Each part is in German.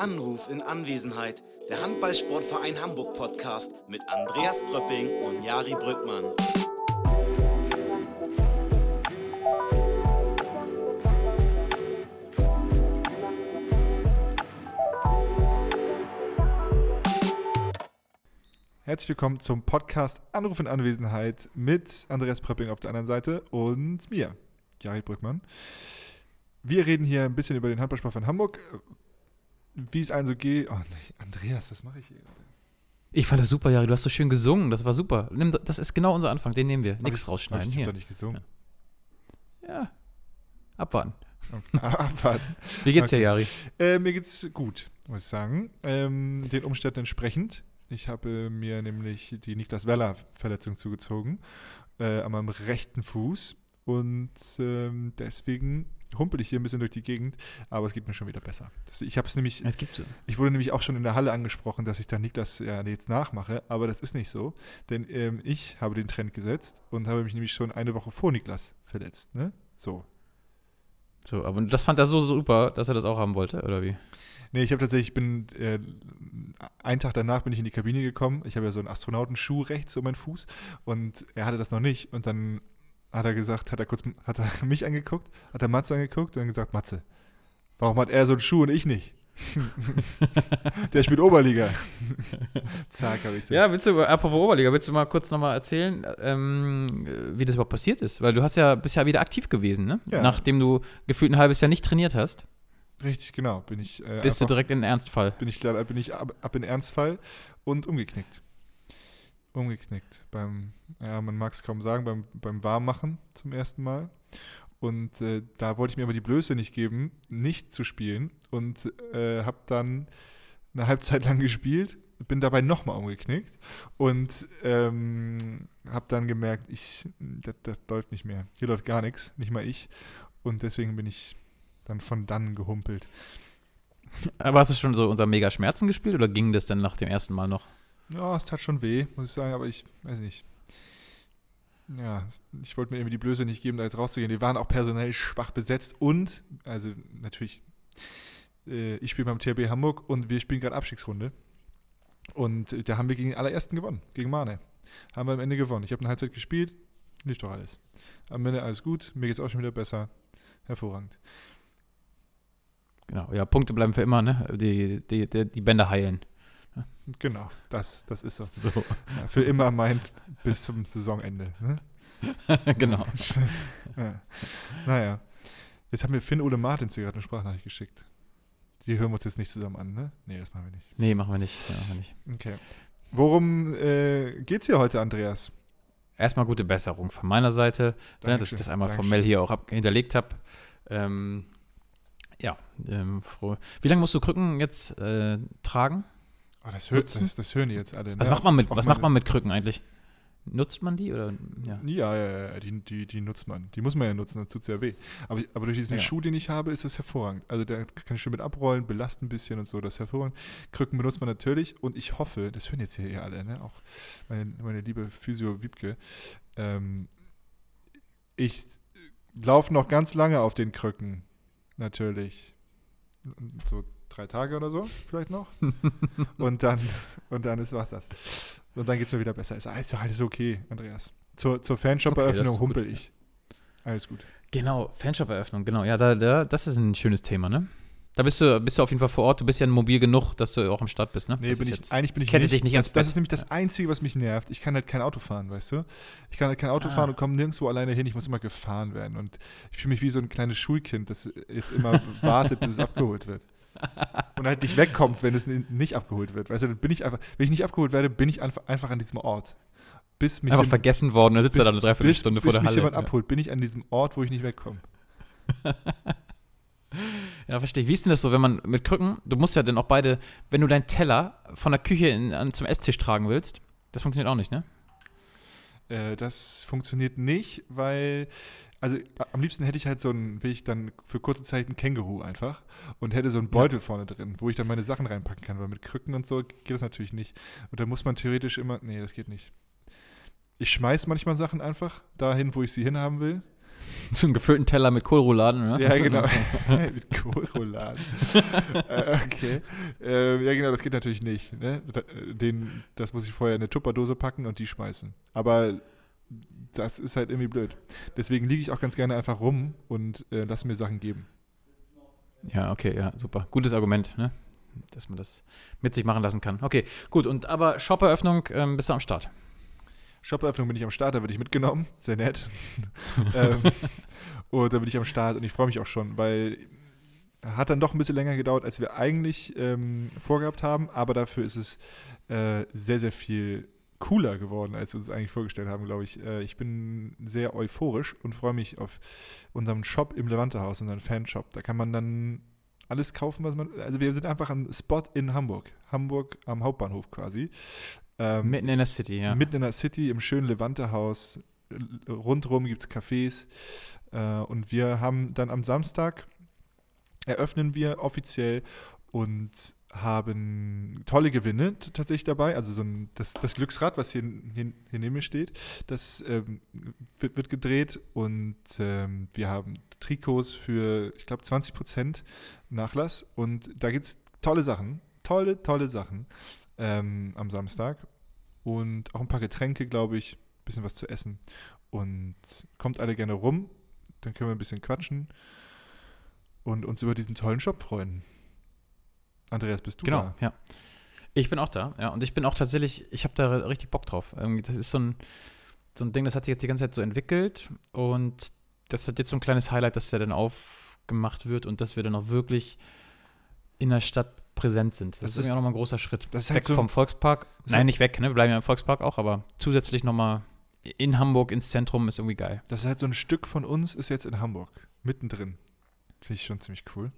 Anruf in Anwesenheit. Der Handballsportverein Hamburg Podcast mit Andreas Pröpping und Jari Brückmann. Herzlich willkommen zum Podcast Anruf in Anwesenheit mit Andreas Pröpping auf der anderen Seite und mir, Jari Brückmann. Wir reden hier ein bisschen über den Handballsport von Hamburg, wie es allen so geht. Oh nee, Andreas, was mache ich hier gerade? Ich fand das super, Jari. Du hast so schön gesungen. Das war super. Nimm, das ist genau unser Anfang. Den nehmen wir. Hab Nichts ich- rausschneiden. Ich habe doch nicht gesungen. Ja. Abwarten. Okay. Abwarten. Wie geht's dir, Okay. Jari? Äh, mir geht's gut, muss ich sagen. Ähm, den Umständen entsprechend. Ich habe mir nämlich die Niklas Weller-Verletzung zugezogen äh, an meinem rechten Fuß. Und ähm, deswegen humpel ich hier ein bisschen durch die Gegend, aber es geht mir schon wieder besser. Das, ich habe es nämlich, Es gibt so. ich wurde nämlich auch schon in der Halle angesprochen, dass ich da Niklas ja jetzt nachmache, aber das ist nicht so, denn ähm, ich habe den Trend gesetzt und habe mich nämlich schon eine Woche vor Niklas verletzt. Ne? So. So, aber das fand er so super, dass er das auch haben wollte, oder wie? Nee, ich habe tatsächlich, ich bin, äh, einen Tag danach bin ich in die Kabine gekommen. Ich habe ja so einen Astronautenschuh rechts um meinen Fuß und er hatte das noch nicht. Und dann hat er gesagt, hat er kurz, hat er mich angeguckt, hat er Matze angeguckt und dann gesagt, Matze, warum hat er so einen Schuh und ich nicht? Der spielt Oberliga. Zack, habe ich so. Ja, willst du, apropos Oberliga, willst du mal kurz nochmal erzählen, ähm, wie das überhaupt passiert ist? Weil du hast ja bist ja wieder aktiv gewesen, ne? Ja. Nachdem du gefühlt ein halbes Jahr nicht trainiert hast, Richtig, genau. Bin ich, äh, bist du einfach- direkt in den Ernstfall. bin ich, leider- bin ich ab, ab in Ernstfall und umgeknickt. Umgeknickt. Beim, ja, man mag es kaum sagen, beim, beim Warmmachen zum ersten Mal. Und äh, da wollte ich mir aber die Blöße nicht geben, nicht zu spielen. Und äh, habe dann eine Halbzeit lang gespielt, bin dabei nochmal umgeknickt und ähm, habe dann gemerkt, ich, das, das läuft nicht mehr. Hier läuft gar nichts, nicht mal ich. Und deswegen bin ich dann von dann gehumpelt. Aber hast du schon so unter mega Schmerzen gespielt oder ging das dann nach dem ersten Mal noch? Ja, es tat schon weh, muss ich sagen, aber ich weiß nicht. Ja, ich wollte mir irgendwie die Blöße nicht geben, da jetzt rauszugehen. Die waren auch personell schwach besetzt und, also natürlich, äh, ich spiele beim THB Hamburg und wir spielen gerade Abstiegsrunde. Und äh, da haben wir gegen den allerersten gewonnen, gegen Mane. Haben wir am Ende gewonnen. Ich habe eine Halbzeit gespielt, lief doch alles. Am Ende alles gut, mir geht es auch schon wieder besser. Hervorragend. Genau, ja, Punkte bleiben für immer, ne? Die, die, die, die Bänder heilen. Genau, das, das ist so. So, Ja, für immer meint bis zum Saisonende. Ne? genau. Ja. Naja. Jetzt haben mir Finn Ole Martins hier gerade eine Sprachnachricht geschickt. Die hören wir uns jetzt nicht zusammen an, ne? Nee, das machen wir nicht. Nee, machen wir nicht. Ja, machen wir nicht. Okay. Worum äh, geht's hier heute, Andreas? Erstmal gute Besserung von meiner Seite, ne, dass ich das einmal Dankeschön. formell hier auch ab hinterlegt habe. Ähm, ja, ähm, froh. Wie lange musst du Krücken jetzt äh, tragen? Oh, das, hört, das, das hören die jetzt alle. Was ne? macht man mit, was macht man mit Krücken eigentlich? Nutzt man die oder ja? Ja, ja, ja die, die, die nutzt man. Die muss man ja nutzen, sonst tut es ja weh. Aber, aber durch diesen Ja. Schuh, den ich habe, ist das hervorragend. Also da kann ich schön mit abrollen, belastet ein bisschen und so, das ist hervorragend. Krücken benutzt man natürlich und ich hoffe, das hören jetzt hier eh alle, ne? auch meine, meine liebe Physio Wiebke, ähm, ich laufe noch ganz lange auf den Krücken, natürlich. So drei Tage oder so, vielleicht noch. und dann, und dann ist was das. Und dann geht es mir wieder besser. Ist alles, alles okay, Andreas. Zur, zur Okay, Fanshop-Eröffnung gut. humpel ich. Alles gut. Genau, Fanshop-Eröffnung, genau. Ja, da, da, das ist ein schönes Thema, ne? Da bist du, bist du auf jeden Fall vor Ort. Du bist ja mobil genug, dass du auch am Start bist, ne? Nee, bin ich, jetzt- eigentlich bin ich nicht. dich nicht das, das ist nämlich das Einzige, was mich nervt. Ich kann halt kein Auto fahren, weißt du? Ich kann halt kein Auto Ah. fahren und komme nirgendwo alleine hin. Ich muss immer gefahren werden. Und ich fühle mich wie so ein kleines Schulkind, das jetzt immer wartet, bis es abgeholt wird. Und halt nicht wegkommt, wenn es nicht abgeholt wird. Weißt du, dann bin ich einfach, wenn ich nicht abgeholt werde, bin ich einfach, einfach an diesem Ort. Bis mich Einfach jem- vergessen worden, dann sitzt er da eine bis, Dreiviertelstunde bis vor der mich Halle. jemand ja. abholt, bin ich an diesem Ort, wo ich nicht wegkomme. Ja, verstehe ich. Wie ist denn das so, wenn man mit Krücken, du musst ja dann auch beide, wenn du deinen Teller von der Küche in, an, zum Esstisch tragen willst, das funktioniert auch nicht, ne? Äh, das funktioniert nicht, weil, also am liebsten hätte ich halt so ein, will ich dann für kurze Zeit ein Känguru einfach und hätte so einen Beutel vorne drin, wo ich dann meine Sachen reinpacken kann, weil mit Krücken und so geht das natürlich nicht. Und da muss man theoretisch immer, nee, das geht nicht. Ich schmeiß manchmal Sachen einfach dahin, wo ich sie hinhaben will. so einen gefüllten Teller mit Kohlrouladen, ne? Ja, genau. Mit Kohlrouladen. äh, okay. Äh, ja, genau, das geht natürlich nicht. Ne? Den, das muss ich vorher in eine Tupperdose packen und die schmeißen. Aber das ist halt irgendwie blöd. Deswegen liege ich auch ganz gerne einfach rum und äh, lasse mir Sachen geben. Ja, okay, ja, super. Gutes Argument, ne? Dass man das mit sich machen lassen kann. Okay, gut. Und aber Shop-Eröffnung ähm, bist du am Start. Shop-Eröffnung bin ich am Start, da bin ich mitgenommen. Sehr nett. ähm, und da bin ich am Start und ich freue mich auch schon, weil hat dann doch ein bisschen länger gedauert, als wir eigentlich ähm, vorgehabt haben, aber dafür ist es äh, sehr, sehr viel cooler geworden, als wir uns eigentlich vorgestellt haben, glaube ich. Äh, ich bin sehr euphorisch und freue mich auf unseren Shop im Levante-Haus, unseren Fanshop. Da kann man dann alles kaufen, was man. Also wir sind einfach ein Spot in Hamburg. Hamburg am Hauptbahnhof quasi. Ähm, Mitten in der City, ja. Mitten in der City, im schönen Levante-Haus. Rundrum gibt es Cafés. Äh, und wir haben dann am Samstag, eröffnen wir offiziell und haben tolle Gewinne tatsächlich dabei. Also so ein, das, das Glücksrad, was hier, hier, hier neben mir steht, das ähm, wird, wird gedreht und ähm, wir haben Trikots für, ich glaube, 20% Nachlass. Und da gibt es tolle Sachen, tolle, tolle Sachen ähm, am Samstag. Und auch ein paar Getränke, glaube ich, ein bisschen was zu essen. Und kommt alle gerne rum, dann können wir ein bisschen quatschen und uns über diesen tollen Shop freuen. Andreas, bist du Genau, da? ja. Ich bin auch da, ja. Und ich bin auch tatsächlich, ich habe da richtig Bock drauf. Das ist so ein, so ein Ding, das hat sich jetzt die ganze Zeit so entwickelt. Und das hat jetzt so ein kleines Highlight, dass der dann aufgemacht wird und dass wir dann auch wirklich in der Stadt präsent sind. Das, Das ist, ist- auch nochmal ein großer Schritt. Das ist weg halt so, vom Volkspark. Nein, halt- nicht weg, ne? Wir bleiben ja im Volkspark auch, aber zusätzlich nochmal in Hamburg ins Zentrum ist irgendwie geil. das ist halt so ein Stück von uns, ist jetzt in Hamburg. Mittendrin. Finde ich schon ziemlich cool.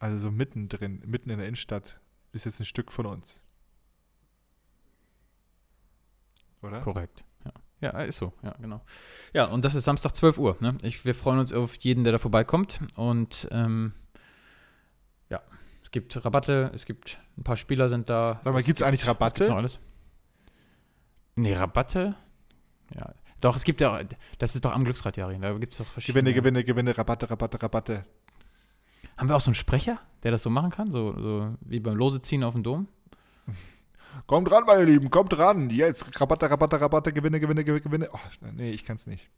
Also so mittendrin, mitten in der Innenstadt, ist jetzt ein Stück von uns. Oder? Korrekt. Ja. ja, ist so, ja, genau. Ja, und das ist Samstag 12 Uhr. Ne? Ich, wir freuen uns auf jeden, der da vorbeikommt. Und ähm, gibt Rabatte, es gibt ein paar Spieler sind da. Sag mal, Es gibt es eigentlich Gibt's noch Rabatte? alles? Nee, Rabatte? Ja. Doch, es gibt ja, das ist doch am Glücksrad, Jari. Da gibt es doch verschiedene. Gewinne, Gewinne, Gewinne, Rabatte, Rabatte, Rabatte. Haben wir auch so einen Sprecher, der das so machen kann? So, so wie beim Loseziehen auf dem Dom? Kommt ran, meine Lieben, kommt ran. Jetzt Rabatte, Rabatte, Rabatte, Gewinne, Gewinne, Gewinne. Oh, nee, ich kann es nicht.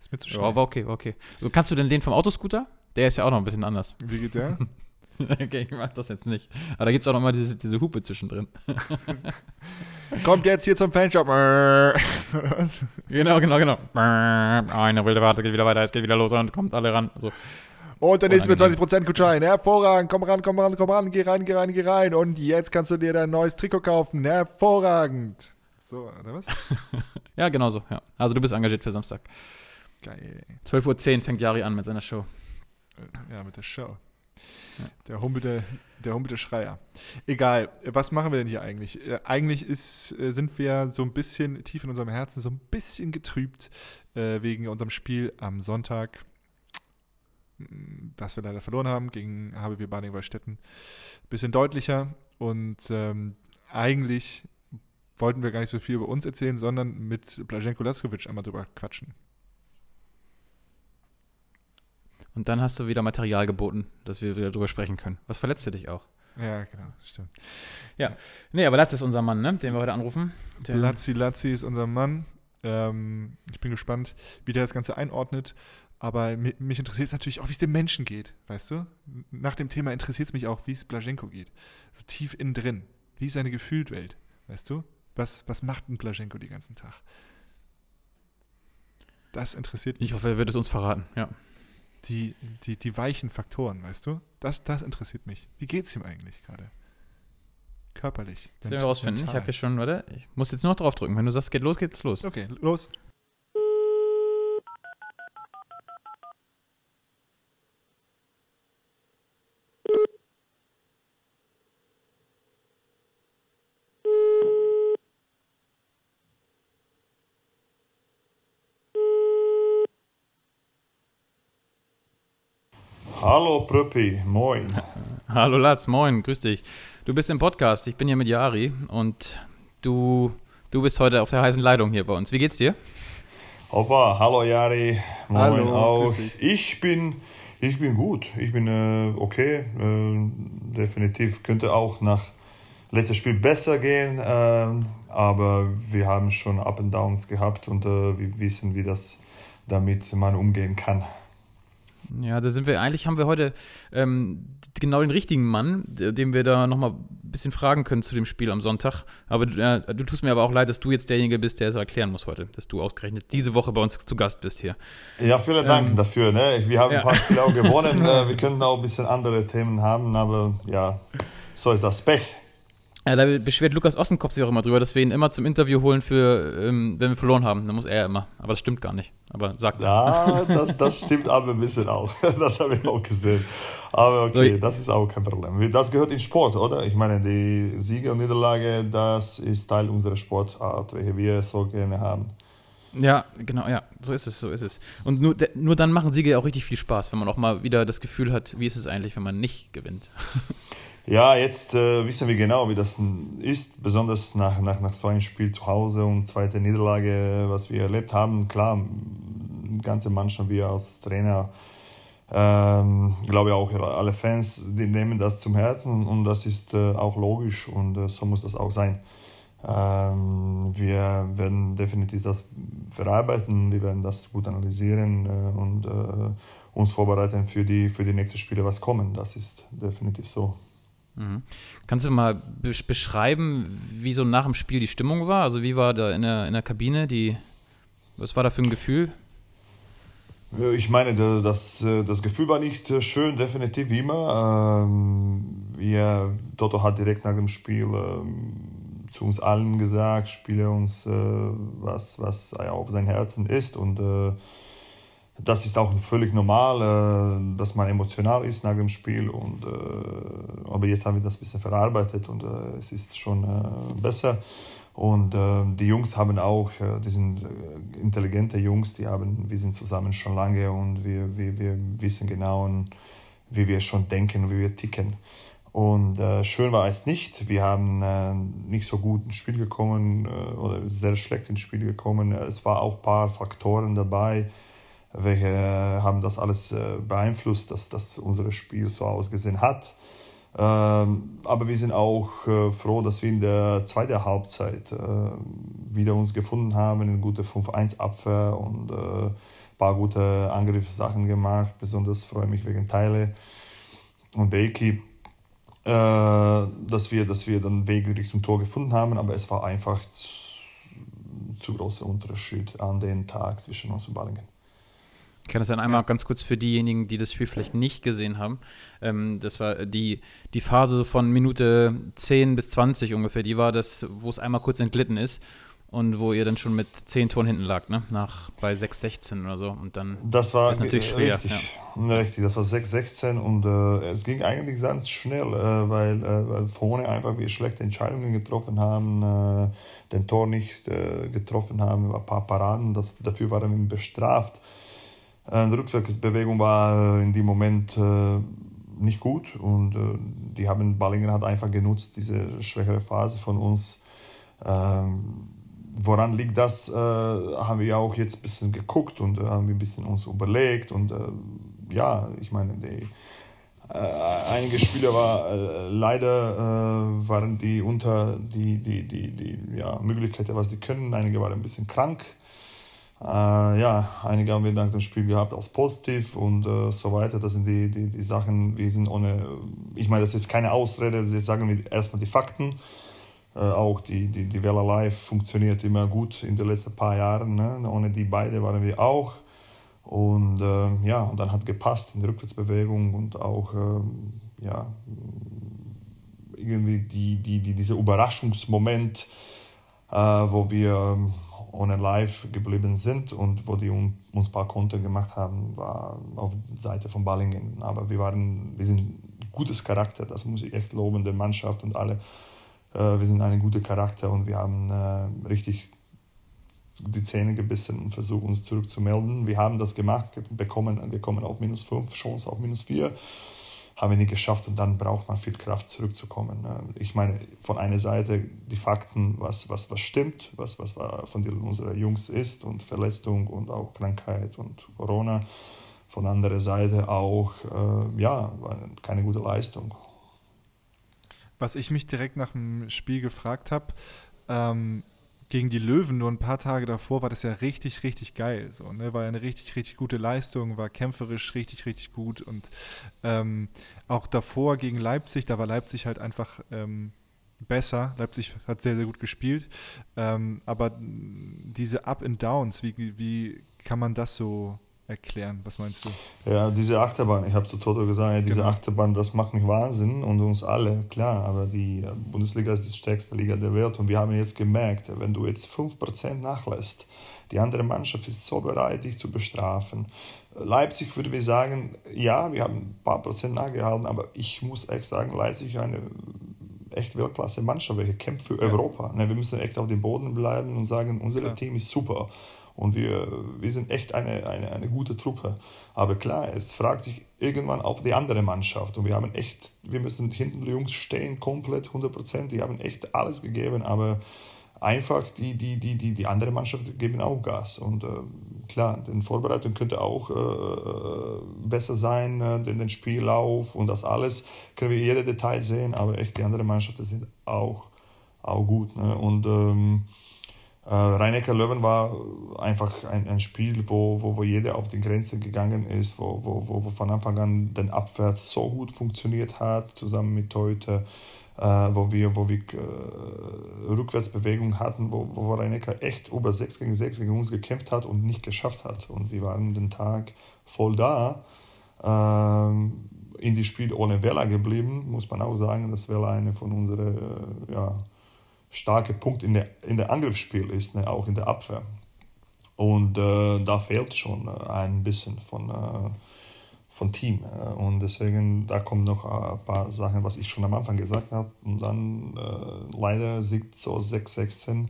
Ist mir zu schnell. Ja, war okay, war okay. So, kannst du denn den vom Autoscooter? Der ist ja auch noch ein bisschen anders. Wie geht der? okay, ich mach das jetzt nicht. Aber da gibt es auch noch mal diese, diese Hupe zwischendrin. Kommt jetzt hier zum Fanshop. Genau, genau, genau. Eine wilde Warte, geht wieder weiter, es geht wieder los und kommt alle ran. So. Und der nächste mit Unangenehm. 20% Gutschein. Hervorragend. Komm ran, komm ran, komm ran. Geh rein, geh rein, geh rein. Und jetzt kannst du dir dein neues Trikot kaufen. Hervorragend. So, oder was? Ja, genau so. Ja. Also du bist engagiert für Samstag. Geil. 12.10 Uhr fängt Jari an mit seiner Show. Ja, mit der Show. Der humpelte, der humpelte Schreier. Egal, was machen wir denn hier eigentlich? Äh, eigentlich ist, äh, sind wir so ein bisschen tief in unserem Herzen, so ein bisschen getrübt äh, wegen unserem Spiel am Sonntag, das wir leider verloren haben gegen HBW Baning-Wallstätten. Bisschen deutlicher und ähm, eigentlich wollten wir gar nicht so viel über uns erzählen, sondern mit Blaženko Laskovic einmal drüber quatschen. Und dann hast du wieder Material geboten, dass wir wieder drüber sprechen können. Was verletzte dich auch? Ja, genau, stimmt. Nee, aber Latz ist unser Mann, ne? den wir heute anrufen. Der, Lazzi Lazzi ist unser Mann. Ähm, ich bin gespannt, wie der das Ganze einordnet. Aber mi- mich interessiert es natürlich auch, wie es dem Menschen geht, weißt du? Nach dem Thema interessiert es mich auch, wie es Blaženko geht. So tief innen drin. Wie ist seine Gefühlswelt, weißt du? Was, was macht ein Blaženko den ganzen Tag? Das interessiert mich. ich hoffe, er wird es uns verraten. Ja. Die, die, die weichen Faktoren, weißt du? Das, das interessiert mich. Wie geht es ihm eigentlich gerade? Körperlich. Das werden wir rausfinden. Ich habe hier schon, warte, ich muss jetzt noch drauf drücken. Wenn du sagst, geht los, geht's los. Okay, los. Hallo Prüppi, moin. Hallo Latz, moin, grüß dich. Du bist im Podcast, ich bin hier mit Jari und du, du bist heute auf der heißen Leitung hier bei uns. Wie geht's dir? Opa, hallo Jari, moin Hallo, auch. grüß dich. Ich bin, ich bin gut, ich bin äh, okay, äh, definitiv könnte auch nach letztes Spiel besser gehen, ähm, aber wir haben schon Up and Downs gehabt und äh, wir wissen, wie das damit man umgehen kann. Ja, da sind wir, eigentlich haben wir heute ähm, genau den richtigen Mann, d- den wir da nochmal ein bisschen fragen können zu dem Spiel am Sonntag. Aber äh, du tust mir aber auch leid, dass du jetzt derjenige bist, der es erklären muss heute, dass du ausgerechnet diese Woche bei uns zu Gast bist hier. Ja, vielen Dank Ähm, dafür. Ne? Wir haben ja. ein paar Spiele auch gewonnen. äh, wir könnten auch ein bisschen andere Themen haben, aber ja, so ist das Pech. Ja, da beschwert Lukas Ossenkopf sich auch immer drüber, dass wir ihn immer zum Interview holen, für, ähm, wenn wir verloren haben. Dann muss er immer. Aber das stimmt gar nicht. Aber sagt. Ja, das, das stimmt aber ein bisschen auch. Das habe ich auch gesehen. Aber okay, So, das ist auch kein Problem. Das gehört in Sport, oder? Ich meine, die Siege und Niederlage, das ist Teil unserer Sportart, welche wir so gerne haben. Ja, genau, ja, so ist es, so ist es. Und nur, nur dann machen Siege ja auch richtig viel Spaß, wenn man auch mal wieder das Gefühl hat, wie ist es eigentlich, wenn man nicht gewinnt. Ja, jetzt äh, wissen wir genau, wie das ist, besonders nach, nach, nach so einem Spiel zu Hause und zweite Niederlage, was wir erlebt haben. Klar, ganze Mannschaft, wir als Trainer, ähm, glaube ich auch alle Fans, die nehmen das zum Herzen und das ist äh, auch logisch und äh, so muss das auch sein. Ähm, wir werden definitiv das verarbeiten, wir werden das gut analysieren äh, und äh, uns vorbereiten für die, für die nächsten Spiele, was kommen. Das ist definitiv so. Mhm. Kannst du mal besch- beschreiben, wie so nach dem Spiel die Stimmung war? Also wie war da in der, in der Kabine die, was war da für ein Gefühl? Ja, Ich meine, da- das, äh, das Gefühl war nicht äh, schön, definitiv wie immer. Ähm, Wir, Toto hat direkt nach dem Spiel ähm, zu uns allen gesagt, spiele uns, äh, was, was auf sein Herzen ist. Und äh, das ist auch völlig normal, äh, dass man emotional ist nach dem Spiel. Und, äh, aber jetzt haben wir das ein bisschen verarbeitet und äh, es ist schon äh, besser. Und äh, die Jungs haben auch, äh, die sind intelligente Jungs, die haben, wir sind zusammen schon lange und wir, wir, wir wissen genau, wie wir schon denken, wie wir ticken. Und äh, schön war es nicht. Wir haben äh, nicht so gut ins Spiel gekommen äh, oder sehr schlecht ins Spiel gekommen. Es war auch ein paar Faktoren dabei, welche haben das alles äh, beeinflusst, dass, dass unser Spiel so ausgesehen hat. Ähm, aber wir sind auch äh, froh, dass wir in der zweiten Halbzeit äh, wieder uns gefunden haben, eine gute 5-1-Abwehr und ein paar gute Angriffssachen gemacht. Besonders freue ich mich wegen Teile und äh, dass, wir, dass wir den Weg Richtung Tor gefunden haben, aber es war einfach zu, zu großer Unterschied an den Tag zwischen uns und Ballingen. Ich kann das dann einmal ganz kurz für diejenigen, die das Spiel vielleicht nicht gesehen haben. Ähm, das war die, die Phase von Minute 10 bis 20 ungefähr, die war das, wo es einmal kurz entglitten ist und wo ihr dann schon mit 10 Toren hinten lag, ne? Nach bei 6-16 oder so. Und dann Das war ist natürlich schwer. richtig, richtig. Das war 6-16 und äh, es ging eigentlich ganz schnell, äh, weil, äh, weil vorne einfach wir schlechte Entscheidungen getroffen haben, äh, den Tor nicht äh, getroffen haben, ein paar Paraden, das, dafür waren wir bestraft. Äh, die Rückwärtsbewegung war äh, in dem Moment äh, nicht gut und die haben Ballingen hat einfach genutzt, diese schwächere Phase von uns. Ähm, woran liegt das, haben wir auch jetzt ein bisschen geguckt und haben wir ein bisschen uns überlegt und ja, ich meine, die, einige Spieler war leider waren die unter die, die, die, die ja, Möglichkeiten, was die können. Einige waren ein bisschen krank. Äh, ja, einige haben wir nach dem Spiel gehabt als positiv und äh, so weiter. Das sind die, die, die Sachen, wir sind ohne, ich meine, das ist keine Ausrede, jetzt sagen wir erstmal die Fakten. Äh, auch die, die, die Vela Live funktioniert immer gut in den letzten paar Jahren. Ne? Ohne die beide waren wir auch. Und äh, ja, und dann hat gepasst in der Rückwärtsbewegung und auch ähm, ja, irgendwie die, die, die, dieser Überraschungsmoment, äh, wo wir ähm, ohne Live geblieben sind und wo die uns ein paar Konter gemacht haben, war auf Seite von Ballingen. Aber wir waren, wir sind gutes Charakter, das muss ich echt loben, der Mannschaft und alle. Äh, wir sind ein guter Charakter und wir haben äh, richtig die Zähne gebissen und versucht uns zurückzumelden. Wir haben das gemacht, bekommen, gekommen auf minus 5, Chance auf minus 4. haben wir nicht geschafft und dann braucht man viel Kraft zurückzukommen. Ne? Ich meine, von einer Seite die Fakten, was, was, was stimmt, was, was von unserer Jungs ist und Verletzung und auch Krankheit und Corona. Von anderer Seite auch, äh, ja, keine gute Leistung. Was ich mich direkt nach dem Spiel gefragt habe, ähm, gegen die Löwen nur ein paar Tage davor war das ja richtig, richtig geil. So, ne? War ja eine richtig, richtig gute Leistung, war kämpferisch richtig, richtig gut. Und ähm, auch davor gegen Leipzig, da war Leipzig halt einfach ähm, besser. Leipzig hat sehr, sehr gut gespielt. Ähm, aber diese Up and Downs, wie, wie kann man das so erklären? Was meinst du? Ja, diese Achterbahn, ich habe zu Toto gesagt, ja, diese genau. Achterbahn, das macht mich Wahnsinn und uns alle, klar, aber die äh, Bundesliga ist die stärkste Liga der Welt und wir haben jetzt gemerkt, wenn du jetzt 5% nachlässt, die andere Mannschaft ist so bereit, dich zu bestrafen. Leipzig würde wir sagen, ja, wir haben ein paar Prozent nachgehalten, aber ich muss echt sagen, Leipzig ist eine echt Weltklasse-Mannschaft, welche kämpft für ja. Europa. Ne, wir müssen echt auf dem Boden bleiben und sagen, unser ja. Team ist super. Und wir, wir sind echt eine, eine, eine gute Truppe. Aber klar, es fragt sich irgendwann auf die andere Mannschaft. Und wir haben echt, wir müssen hinten die Jungs stehen, komplett 100 Prozent. Die haben echt alles gegeben, aber einfach die, die, die, die, die andere Mannschaft geben auch Gas. Und äh, klar, die Vorbereitung könnte auch äh, besser sein, äh, den, den Spiellauf und das alles können wir jede Detail sehen, aber echt die anderen Mannschaften sind auch, auch gut. Ne? Und ähm, äh, Rhein-Neckar-Löwen war einfach ein, ein Spiel, wo, wo, wo jeder auf die Grenze gegangen ist, wo, wo, wo von Anfang an den Abwärts so gut funktioniert hat, zusammen mit heute, äh, wo wir, wo wir äh, Rückwärtsbewegung hatten, wo, wo Rhein-Neckar echt über 6 gegen 6 gegen uns gekämpft hat und nicht geschafft hat. Und wir waren den Tag voll da. Ähm, in die Spiel ohne Vela geblieben, muss man auch sagen. Das wäre eine von unseren äh, ja, starke Punkt in der, in der Angriffsspiel ist, ne, auch in der Abwehr. Und äh, da fehlt schon äh, ein bisschen von, äh, von Team. Äh, und deswegen, da kommen noch ein paar Sachen, was ich schon am Anfang gesagt habe. Und dann äh, leider sieht so 6-16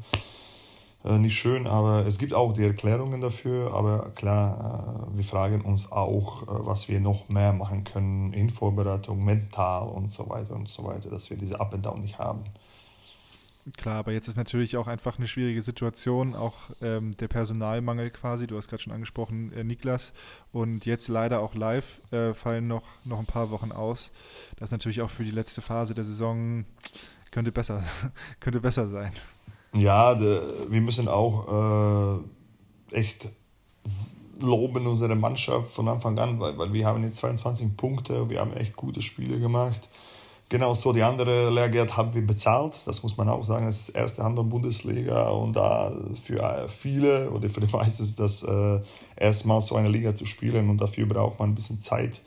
äh, nicht schön, aber es gibt auch die Erklärungen dafür. Aber klar, wir fragen uns auch, was wir noch mehr machen können in Vorbereitung, mental und so weiter und so weiter, dass wir diese Up and Down nicht haben. Klar, aber jetzt ist natürlich auch einfach eine schwierige Situation, auch ähm, der Personalmangel quasi. Du hast gerade schon angesprochen, äh, Niklas. Und jetzt leider auch live äh, fallen noch, noch ein paar Wochen aus. Das ist natürlich auch für die letzte Phase der Saison könnte besser, könnte besser sein. Ja, de, wir müssen auch äh, echt loben unsere Mannschaft von Anfang an, weil, weil wir haben jetzt 22 Punkte, wir haben echt gute Spiele gemacht. Genau so, die andere Lehrgeld haben wir bezahlt. Das muss man auch sagen. Das ist das erste Handball-Bundesliga und da für viele oder für die meisten ist das äh, erstmal so eine Liga zu spielen und dafür braucht man ein bisschen Zeit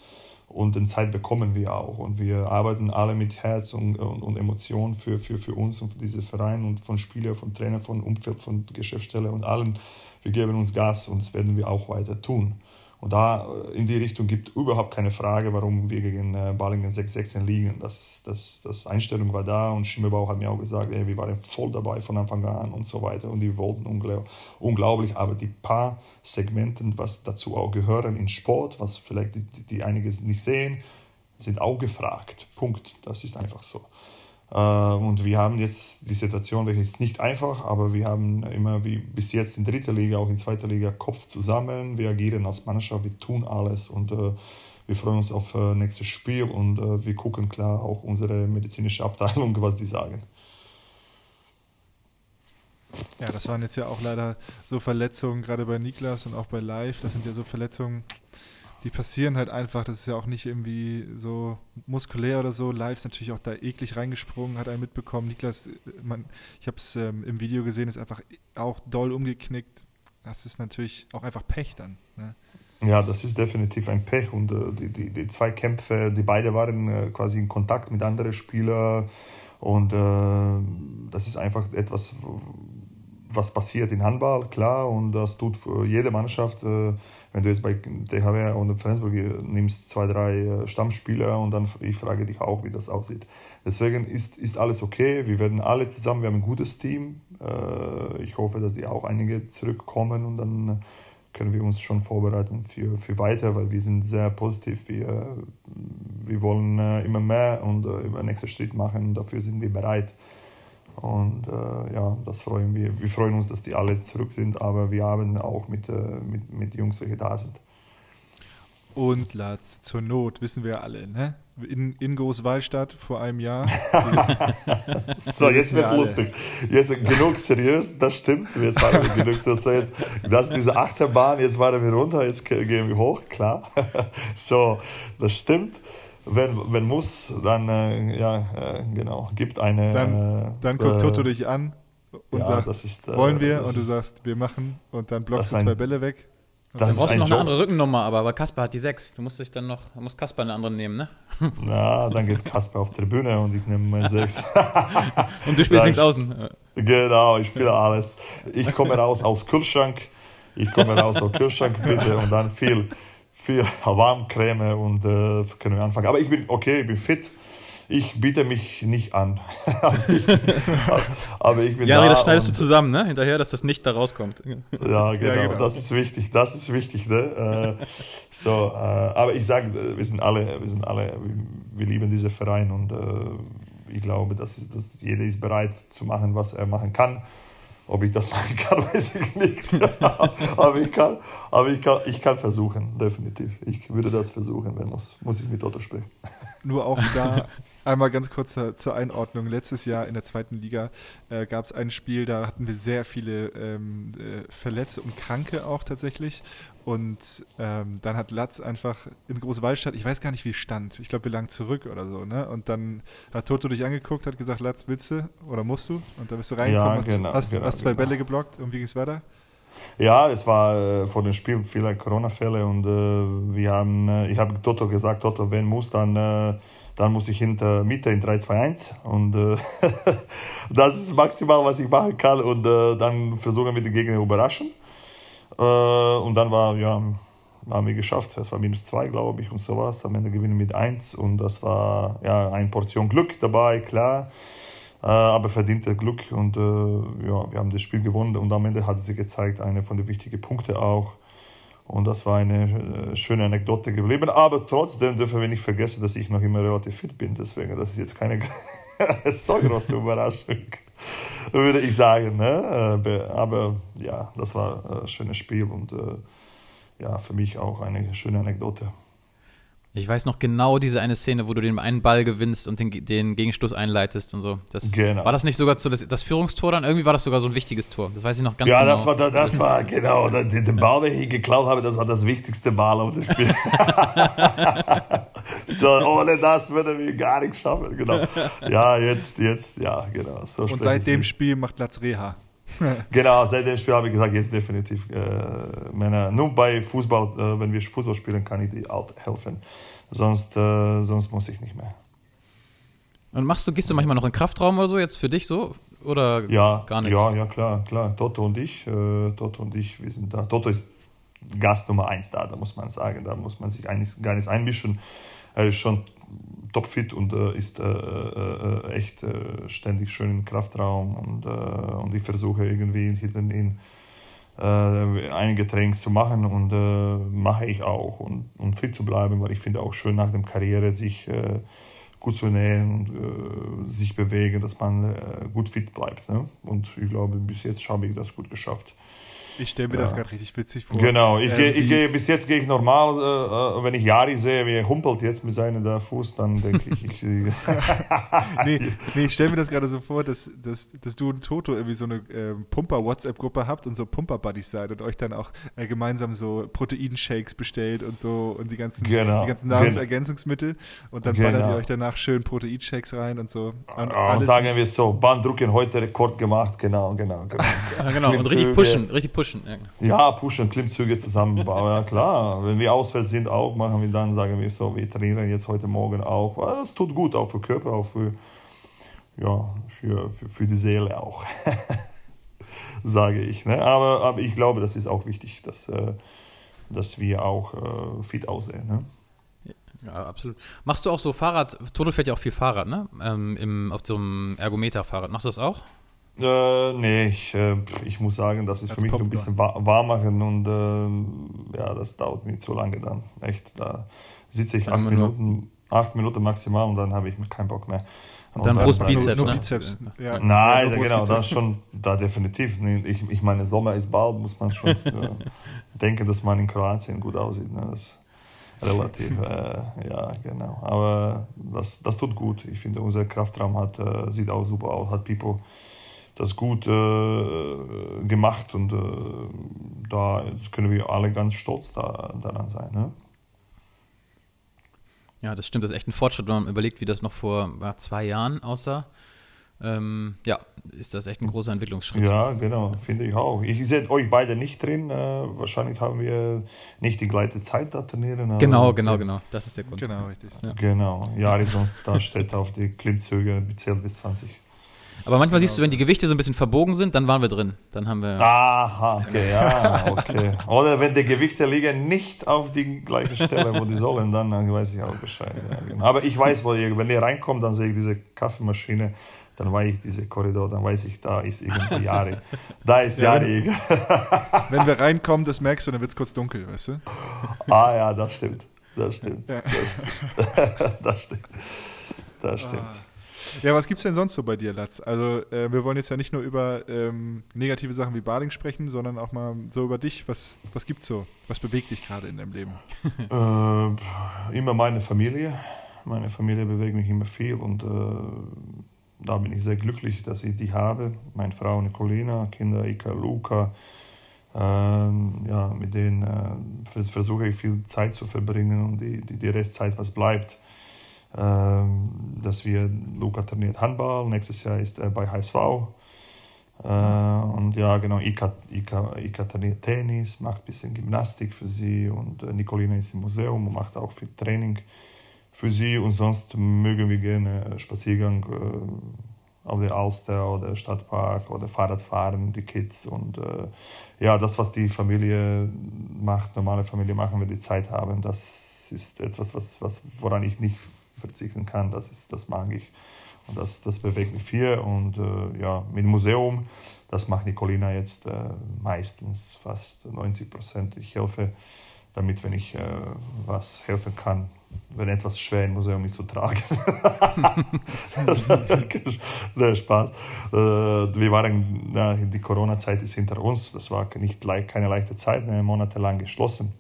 und den Zeit bekommen wir auch. Und wir arbeiten alle mit Herz und, und, und Emotion für, für, für uns und für diesen Verein und von Spielern, von Trainern, von Umfeld, von Geschäftsstelle und allen. Wir geben uns Gas und das werden wir auch weiter tun. Und da äh, in die Richtung gibt überhaupt keine Frage, warum wir gegen äh, Balingen 6-16 liegen. Das, das, das Einstellung war da und Schimmelbau hat mir auch gesagt, ey, wir waren voll dabei von Anfang an und so weiter. Und die wollten unglaublich, aber die paar Segmenten, was dazu auch gehören in Sport, was vielleicht die, die einige nicht sehen, sind auch gefragt. Punkt. Das ist einfach so. Äh, und wir haben jetzt die Situation, welche ist nicht einfach, aber wir haben immer wie bis jetzt in dritter Liga, auch in zweiter Liga Kopf zusammen. Wir agieren als Mannschaft, wir tun alles und äh, wir freuen uns auf äh, nächstes Spiel und äh, wir gucken klar auch unsere medizinische Abteilung, was die sagen. Ja, das waren jetzt ja auch leider so Verletzungen, gerade bei Niklas und auch bei Live. Das sind ja so Verletzungen, die passieren halt einfach. Das ist ja auch nicht irgendwie so muskulär oder so. Live ist natürlich auch da eklig reingesprungen, hat einen mitbekommen. Niklas, man, ich habe es ähm, im Video gesehen, ist einfach auch doll umgeknickt. Das ist natürlich auch einfach Pech dann. Ne? Ja, das ist definitiv ein Pech und äh, die, die, die zwei Kämpfe, die beide waren äh, quasi in Kontakt mit anderen Spielern und äh, das ist einfach etwas, was passiert in Handball, klar, und das tut jede Mannschaft, äh, wenn du jetzt bei DHW und Flensburg nimmst zwei, drei äh, Stammspieler und dann ich frage dich auch, wie das aussieht. Deswegen ist, ist alles okay, wir werden alle zusammen, wir haben ein gutes Team. Äh, ich hoffe, dass die auch einige zurückkommen und dann können wir uns schon vorbereiten für, für weiter, weil wir sind sehr positiv. Wir, wir wollen äh, immer mehr und äh, über nächsten Schritt machen. Dafür sind wir bereit. Und äh, ja, das freuen wir. Wir freuen uns, dass die alle zurück sind, aber wir haben auch mit, äh, mit, mit Jungs, welche da sind. Und Latz, zur Not, wissen wir alle, ne? In, in Großwallstadt vor einem Jahr. so, jetzt wird lustig. Jetzt genug seriös, das stimmt. Jetzt waren wir genug so, jetzt, das ist diese Achterbahn, jetzt waren wir runter, jetzt gehen wir hoch, klar. so, das stimmt. Wenn, wenn muss, dann, äh, ja, äh, genau, gibt eine. Dann, äh, dann guckt Toto dich an und ja, sagt, ist, äh, wollen wir? Und du sagst, wir machen. Und dann blockst du zwei Bälle weg. Das dann brauchst du noch Job. eine andere Rückennummer, aber, aber Kasper hat die 6. Du musst dich dann noch, muss Kasper eine andere nehmen, ne? Na, dann geht Kasper auf die Bühne und ich nehme meine 6. und du spielst nichts außen. Genau, ich spiele alles. Ich komme raus aus Kühlschrank. Ich komme raus aus Kühlschrank, bitte. Und dann viel, viel Warmcreme und äh, können wir anfangen. Aber ich bin okay, ich bin fit ich biete mich nicht an. aber ich bin ja, da. das schneidest du zusammen, ne? Hinterher, dass das nicht da rauskommt. ja, genau, ja, genau. Das ist wichtig. Das ist wichtig, ne? Äh, so, äh, aber ich sage, wir sind alle, wir sind alle, wir lieben diesen Verein und äh, ich glaube, dass, dass jeder ist bereit zu machen, was er machen kann. Ob ich das machen kann, weiß ich nicht. aber ich kann, aber ich kann, ich kann versuchen, definitiv. Ich würde das versuchen, wenn muss, muss ich mit Otto sprechen. Nur auch da Einmal ganz kurz zur Einordnung. Letztes Jahr in der zweiten Liga äh, gab es ein Spiel, da hatten wir sehr viele ähm, äh, Verletzte und Kranke auch tatsächlich. Und ähm, dann hat Latz einfach in Großwallstadt, ich weiß gar nicht, wie es stand. Ich glaube, wir lagen zurück oder so, ne? Und dann hat Toto dich angeguckt, hat gesagt, Latz, willst du oder musst du? Und dann bist du reingekommen, ja, genau, hast, genau, hast, zwei genau. Bälle geblockt und wie ging es weiter? Ja, es war äh, vor dem Spiel viele Corona-Fälle und äh, wir haben, äh, ich habe Toto gesagt, Toto, wenn muss, dann äh, dann muss ich hinter Mitte in 3-2-1 und äh, das ist maximal, was ich machen kann und äh, dann versuchen wir die Gegner zu überraschen. Äh, und dann war, ja, haben wir geschafft, es war minus 2, glaube ich, und sowas. Am Ende gewinnen mit 1 und das war ja eine Portion Glück dabei, klar. Äh, aber verdiente Glück und äh, ja, wir haben das Spiel gewonnen und am Ende hat sich gezeigt, eine von den wichtigen Punkten auch, und das war eine äh, schöne Anekdote geblieben. Aber trotzdem dürfen wir nicht vergessen, dass ich noch immer relativ fit bin. Deswegen, das ist jetzt keine so große Überraschung, würde ich sagen. Ne? Äh, aber ja, das war ein schönes Spiel und äh, ja, für mich auch eine schöne Anekdote. Ich weiß noch genau diese eine Szene, wo du den einen Ball gewinnst und den, den Gegenstoß einleitest und so. Das, genau. War das nicht sogar so das, das, Führungstor dann? Irgendwie war das sogar so ein wichtiges Tor. Das weiß ich noch ganz ja, genau. Ja, das war, das war genau. Den, den Ball, den ich geklaut habe, das war das wichtigste Ball auf dem Spiel. so, ohne das würden wir gar nichts schaffen. Genau. Ja, jetzt, jetzt, ja, genau. So und seit dem Spiel macht Latz Reha. genau, seit dem Spiel habe ich gesagt, jetzt definitiv äh, Männer. Nur bei Fußball, äh, wenn wir Fußball spielen, kann ich die out helfen. Sonst, äh, sonst muss ich nicht mehr. Und machst du, gehst du manchmal noch in Kraftraum oder so, jetzt für dich so? Oder ja, gar nicht? Ja, ja, klar, klar. Toto und ich, äh, Toto und ich, wir sind da. Toto ist Gast Nummer eins da, da muss man sagen. Da muss man sich eigentlich gar nicht einmischen. Er ist schon topfit und äh, ist äh, äh, äh echt äh, ständig schön im Kraftraum und, äh, und ich versuche irgendwie hinter ihn einige Trainings zu machen und mache ich auch und, und fit zu bleiben, weil ich finde auch schön nach der Karriere sich gut zu ernähren und sich bewegen, dass man gut fit bleibt. Ne? Und ich glaube, bis jetzt habe ich das gut geschafft. Ich stelle mir ja. das gerade richtig witzig vor. Genau, ich äh, gehe, geh, bis jetzt gehe ich normal, äh, äh, wenn ich Jari sehe, wie er humpelt jetzt mit seinem da Fuß, dann denke ich, ich nee, nee, ich stelle mir das gerade so vor, dass, dass, dass du und Toto irgendwie so eine äh, Pumper-WhatsApp-Gruppe habt und so Pumper-Buddies seid und euch dann auch äh, gemeinsam so Proteinshakes bestellt und so und die ganzen, genau. die ganzen Nahrungsergänzungsmittel und dann genau. ballert ihr euch danach schön Proteinshakes rein und so. Und oh, sagen wir es so, Banddrucken heute Rekord gemacht, genau, genau. Genau, genau. und richtig pushen, richtig pushen pushen. Ja, ja pushen, Klimmzüge zusammenbauen. ja, klar. Wenn wir ausfällt sind, auch machen wir dann, sagen wir so, wir trainieren jetzt heute Morgen auch. Das tut gut, auch für Körper, auch für, ja, für, für, für die Seele auch. sage ich. Ne? Aber, aber ich glaube, das ist auch wichtig, dass, äh, dass wir auch äh, fit aussehen. Ne? Ja, absolut. Machst du auch so Fahrrad? Toto fährt ja auch viel Fahrrad, ne? Ähm, im, auf so einem Ergometer-Fahrrad. Machst du das auch? Äh, nee, ich, äh, ich muss sagen, das ist Als für mich Popcorn. ein bisschen warm machen und äh, ja, das dauert mir zu lange dann. Echt, da sitze ich acht Minuten, acht Minuten maximal und dann habe ich keinen Bock mehr. Und dann Brustbizeps, nur, nur ne? Bizeps. Ja. Nein, Ja, genau, das schon, da definitiv. Ich, ich meine, Sommer ist bald, muss man schon äh, denken, dass man in Kroatien gut aussieht. Ne? Das ist relativ, äh, ja, genau. Aber das, das tut gut. Ich finde, unser Kraftraum hat, äh, sieht auch super aus, hat Pipo das gut äh, gemacht und äh, da jetzt können wir alle ganz stolz da, daran sein. Ne? Ja, das stimmt. Das ist echt ein Fortschritt, wenn man überlegt, wie das noch vor ja, zwei Jahren aussah. Ähm, ja, ist das echt ein großer Entwicklungsschritt. Ja, genau, finde ich auch. Ich sehe euch beide nicht drin. Äh, wahrscheinlich haben wir nicht die gleiche Zeit da trainieren. aber- Genau, genau, genau. Das ist der Grund. Genau, richtig. Genau, Jari sonst da steht auf die Klimmzüge, zählt bis 20. Aber manchmal siehst du, wenn die Gewichte so ein bisschen verbogen sind, dann waren wir drin. Dann haben wir. Aha, okay, ja, okay. Oder wenn die Gewichte liegen nicht auf die gleiche Stelle, wo die sollen, dann weiß ich auch Bescheid. Ja, genau. Aber ich weiß, wo ihr, wenn ihr reinkommt, dann sehe ich diese Kaffeemaschine, dann weiß ich diese Korridor, dann weiß ich, da ist irgendwo Jari. Da ist Ja, Jari. Wenn wir reinkommen, das merkst du, dann wird es kurz dunkel, weißt du? Ah ja, das stimmt. Das stimmt. Ja. Das stimmt. Das stimmt. Das stimmt. Ja, was gibt's denn sonst so bei dir, Latz? Also, äh, wir wollen jetzt ja nicht nur über ähm, negative Sachen wie Bading sprechen, sondern auch mal so über dich. Was, was gibt's so? Was bewegt dich gerade in deinem Leben? Äh, immer meine Familie. Meine Familie bewegt mich immer viel und äh, da bin ich sehr glücklich, dass ich die habe. Meine Frau Nicolina, Kinder Ika, Luca. Ähm, ja, mit denen äh, vers versuche ich viel Zeit zu verbringen und die, die, die Restzeit, was bleibt. Ähm, dass wir, Luca trainiert Handball, nächstes Jahr ist er bei HSV. Äh, und ja, genau, Ika, Ika, Ika trainiert Tennis, macht ein bisschen Gymnastik für sie und äh, Nicolina ist im Museum und macht auch viel Training für sie. Und sonst mögen wir gerne Spaziergang äh, auf der Alster oder Stadtpark oder Fahrradfahren, die Kids. Und äh, ja, das, was die Familie macht, normale Familie machen, wenn die Zeit haben, das ist etwas, was, was, woran ich nicht verzichten kann. Das, ist, das mag ich. Und das, das bewegt mich viel. Und äh, ja, mit dem Museum, das macht Nicolina jetzt äh, meistens fast 90 Prozent. Ich helfe damit, wenn ich äh, was helfen kann, wenn etwas schwer im Museum ist zu tragen. Der Spaß. Äh, wir waren, die Corona-Zeit ist hinter uns. Das war nicht, keine leichte Zeit, monatelang geschlossen.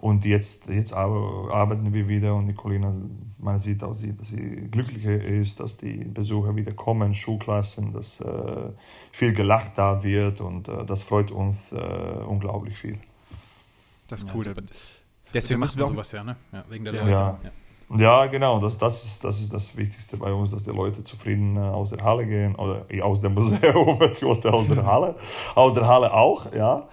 Und jetzt, jetzt ar- arbeiten wir wieder und Nicolina, man sieht auch, sie, dass sie glücklicher ist, dass die Besucher wieder kommen, Schulklassen, dass äh, viel gelacht da wird und äh, das freut uns äh, unglaublich viel. Das ist Ja, cool. Da- Deswegen machen wir sowas ja, ne? Ja, wegen der Ja. Leute. Ja. Ja, genau, das, das, ist, das ist das Wichtigste bei uns, dass die Leute zufrieden äh, aus der Halle gehen oder äh, aus dem Museum, ich wollte aus der Halle, aus der Halle auch, ja,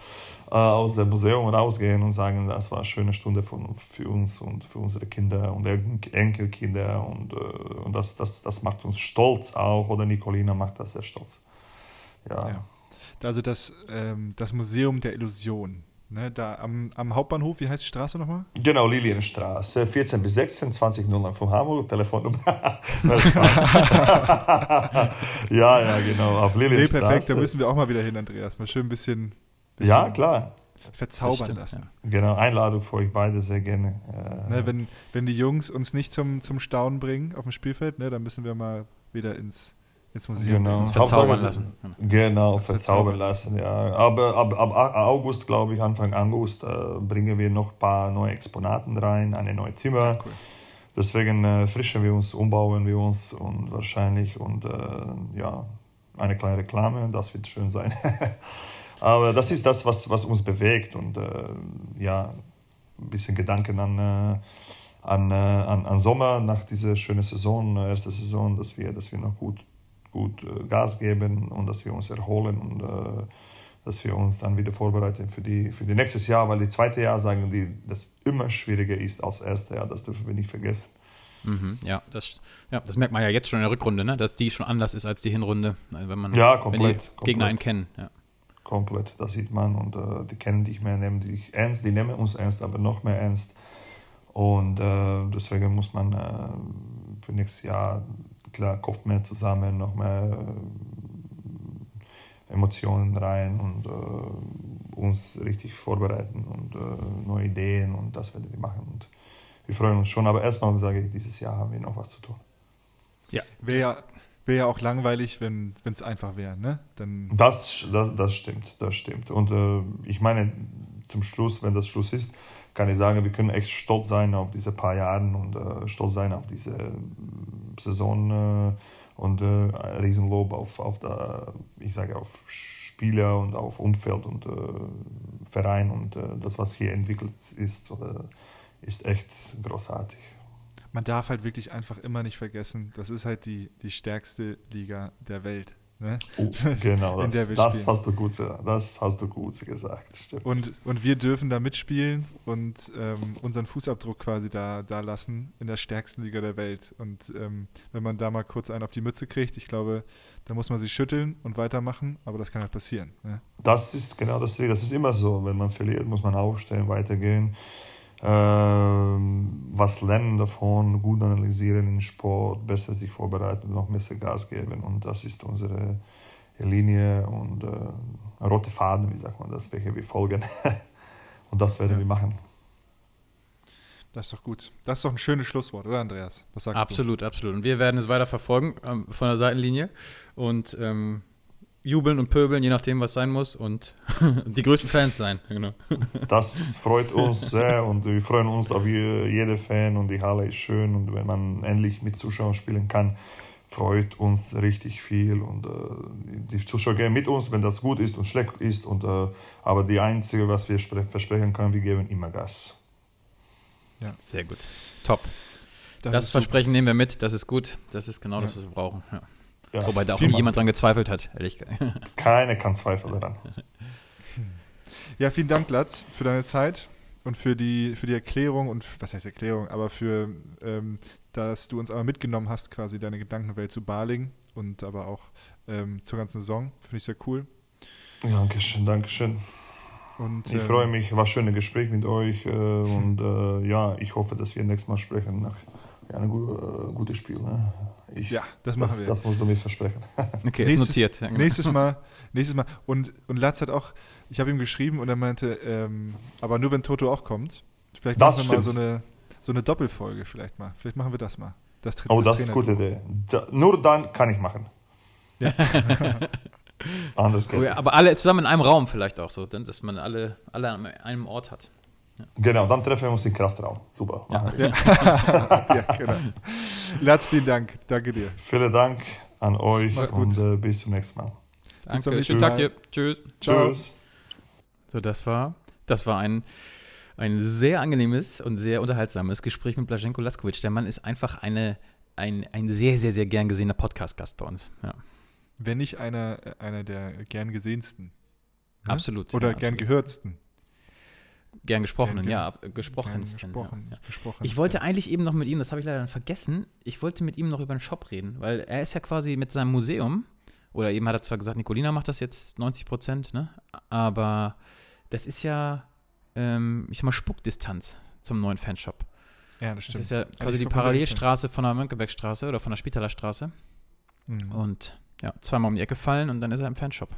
aus dem Museum rausgehen und sagen, das war eine schöne Stunde von, für uns und für unsere Kinder und En- Enkelkinder und, äh, und das, das, das macht uns stolz auch, oder Nicolina macht das sehr stolz. Ja, Ja. Also das, ähm, das Museum der Illusion. Ne, da am, am Hauptbahnhof, wie heißt die Straße nochmal? Genau, Lilienstraße, 14 bis 16, 20.01 von Hamburg, Telefonnummer. Ja, ja, genau, auf Nee, Lilienstraße. perfekt, da müssen wir auch mal wieder hin, Andreas. Mal schön ein bisschen Ja, klar. verzaubern lassen. Genau, Einladung für euch beide sehr gerne. Äh, Ne, wenn, wenn die Jungs uns nicht zum, zum Staunen bringen auf dem Spielfeld, ne, dann müssen wir mal wieder ins, ins Museum. Genau. Uns verzaubern lassen. Genau, Verzaubern verzaubern lassen, ja. Aber ab, ab August, glaube ich, Anfang August, äh, bringen wir noch ein paar neue Exponaten rein, eine neue Zimmer. Cool. Deswegen äh, frischen wir uns, umbauen wir uns und wahrscheinlich und äh, ja, eine kleine Reklame, das wird schön sein. Aber das ist das, was, was uns bewegt und äh, ja, ein bisschen Gedanken an, äh, an, äh, an, an Sommer nach dieser schönen Saison, äh, erste Saison, dass wir, dass wir noch gut, gut äh, Gas geben und dass wir uns erholen und äh, dass wir uns dann wieder vorbereiten für die, für die nächstes Jahr, weil die zweite Jahr sagen die, das immer schwieriger ist als das erste Jahr, das dürfen wir nicht vergessen. Mhm, ja, das, ja, das merkt man ja jetzt schon in der Rückrunde, ne? dass die schon anders ist als die Hinrunde, wenn man Ja, wenn die komplett, Gegner komplett. einen kennen. Ja. Komplett, das sieht man und äh, die kennen dich mehr, nehmen dich ernst, die nehmen uns ernst, aber noch mehr ernst. Und äh, deswegen muss man äh, für nächstes Jahr, klar, Kopf mehr zusammen, noch mehr äh, Emotionen rein und äh, uns richtig vorbereiten und äh, neue Ideen und das werden wir machen. Und wir freuen uns schon. Aber erstmal sage ich, dieses Jahr haben wir noch was zu tun. Ja. Wäre ja, auch langweilig, wenn es einfach wäre, ne? Dann das, das, das stimmt, das stimmt. Und äh, ich meine, zum Schluss, wenn das Schluss ist, kann ich sagen, wir können echt stolz sein auf diese paar Jahre und äh, stolz sein auf diese äh, Saison äh, und äh, Riesenlob auf, auf der, ich sage, auf Spieler und auf Umfeld und äh, Verein und äh, das, was hier entwickelt ist, ist echt großartig. Man darf halt wirklich einfach immer nicht vergessen, das ist halt die, die stärkste Liga der Welt. Ne? Oh, genau, das, das hast du gut, das hast du gut gesagt. Stimmt. Und, und wir dürfen da mitspielen und ähm, unseren Fußabdruck quasi da, da lassen in der stärksten Liga der Welt. Und ähm, wenn man da mal kurz einen auf die Mütze kriegt, ich glaube, da muss man sich schütteln und weitermachen, aber das kann halt passieren. Ne? Das ist genau das. Das ist immer so. Wenn man verliert, muss man aufstehen, weitergehen was lernen davon, gut analysieren im Sport, besser sich vorbereiten, noch besser Gas geben. Und das ist unsere Linie und äh, rote Faden, wie sagt man das, welche wir folgen. und das werden ja. wir machen. Das ist doch gut. Das ist doch ein schönes Schlusswort, oder Andreas? Was sagst absolut, du? Absolut, absolut. Und wir werden es weiter verfolgen ähm, von der Seitenlinie. Und ähm, jubeln und pöbeln, je nachdem, was sein muss und die größten Fans sein. Genau. Das freut uns sehr und wir freuen uns auf jede Fan und die Halle ist schön und wenn man endlich mit Zuschauern spielen kann, freut uns richtig viel und äh, die Zuschauer gehen mit uns, wenn das gut ist und schlecht ist und äh, aber die einzige, was wir versprechen können, wir geben immer Gas. Ja, sehr gut. Top. Das, das Versprechen super. nehmen wir mit, das ist gut, das ist genau ja. das, was wir brauchen. Ja. Ja, Wobei da auch nie jemand dran gezweifelt hat, ehrlich gesagt. Keine kann zweifeln daran. Ja, vielen Dank, Latz, für deine Zeit und für die, für die Erklärung und, was heißt Erklärung, aber für, ähm, dass du uns aber mitgenommen hast, quasi deine Gedankenwelt zu Baling und aber auch ähm, zur ganzen Saison. Finde ich sehr cool. Dankeschön, Dankeschön. Und, ich ähm, freue mich, war ein schönes Gespräch mit euch äh, und äh, ja, ich hoffe, dass wir nächstes Mal sprechen nach ja, ein äh, gutes Spiel. Ne? Ich, ja, das machen das, wir. Das musst du mir versprechen. Okay, nächstes, ist notiert. Ja, genau. Nächstes Mal, nächstes Mal. Und, und Latz hat auch, ich habe ihm geschrieben und er meinte, ähm, aber nur wenn Toto auch kommt. Vielleicht das machen wir mal so eine, so eine Doppelfolge vielleicht mal. Vielleicht machen wir das mal. Das, oh, das, das ist eine gute Idee. Da, nur dann kann ich machen. Ja. Anders geht. Oh ja, aber alle zusammen in einem Raum vielleicht auch so, dass man alle, alle an einem Ort hat. Ja. Genau, dann treffen wir uns im Kraftraum. Super. Ja, ja. ja genau. Latz, vielen Dank. Danke dir. Vielen Dank an euch Mach's und. Äh, bis zum nächsten Mal. Danke. Bis Schönen Tag dir. Tschüss. Tschüss. So, das war, das war ein, ein sehr angenehmes und sehr unterhaltsames Gespräch mit Blaženko Laskovic. Der Mann ist einfach eine, ein, ein sehr, sehr, sehr gern gesehener Podcast-Gast bei uns. Ja. Wenn nicht einer, einer der gern gesehensten. Ne? Absolut. Oder ja, gern absolut. gehörtsten. Gern gesprochenen, gern, ja, gesprochen. Gesprochen, ja. gesprochen. Ich wollte eigentlich eben noch mit ihm, das habe ich leider vergessen, ich wollte mit ihm noch über den Shop reden, weil er ist ja quasi mit seinem Museum, oder eben hat er zwar gesagt, Nicolina macht das jetzt 90 Prozent, ne? aber das ist ja, ähm, ich sag mal, Spuckdistanz zum neuen Fanshop. Ja, das stimmt. Das ist ja quasi die Parallelstraße von der Mönckebergstraße oder von der Spitaler Straße. Mhm. Und ja, zweimal um die Ecke fallen und dann ist er im Fanshop.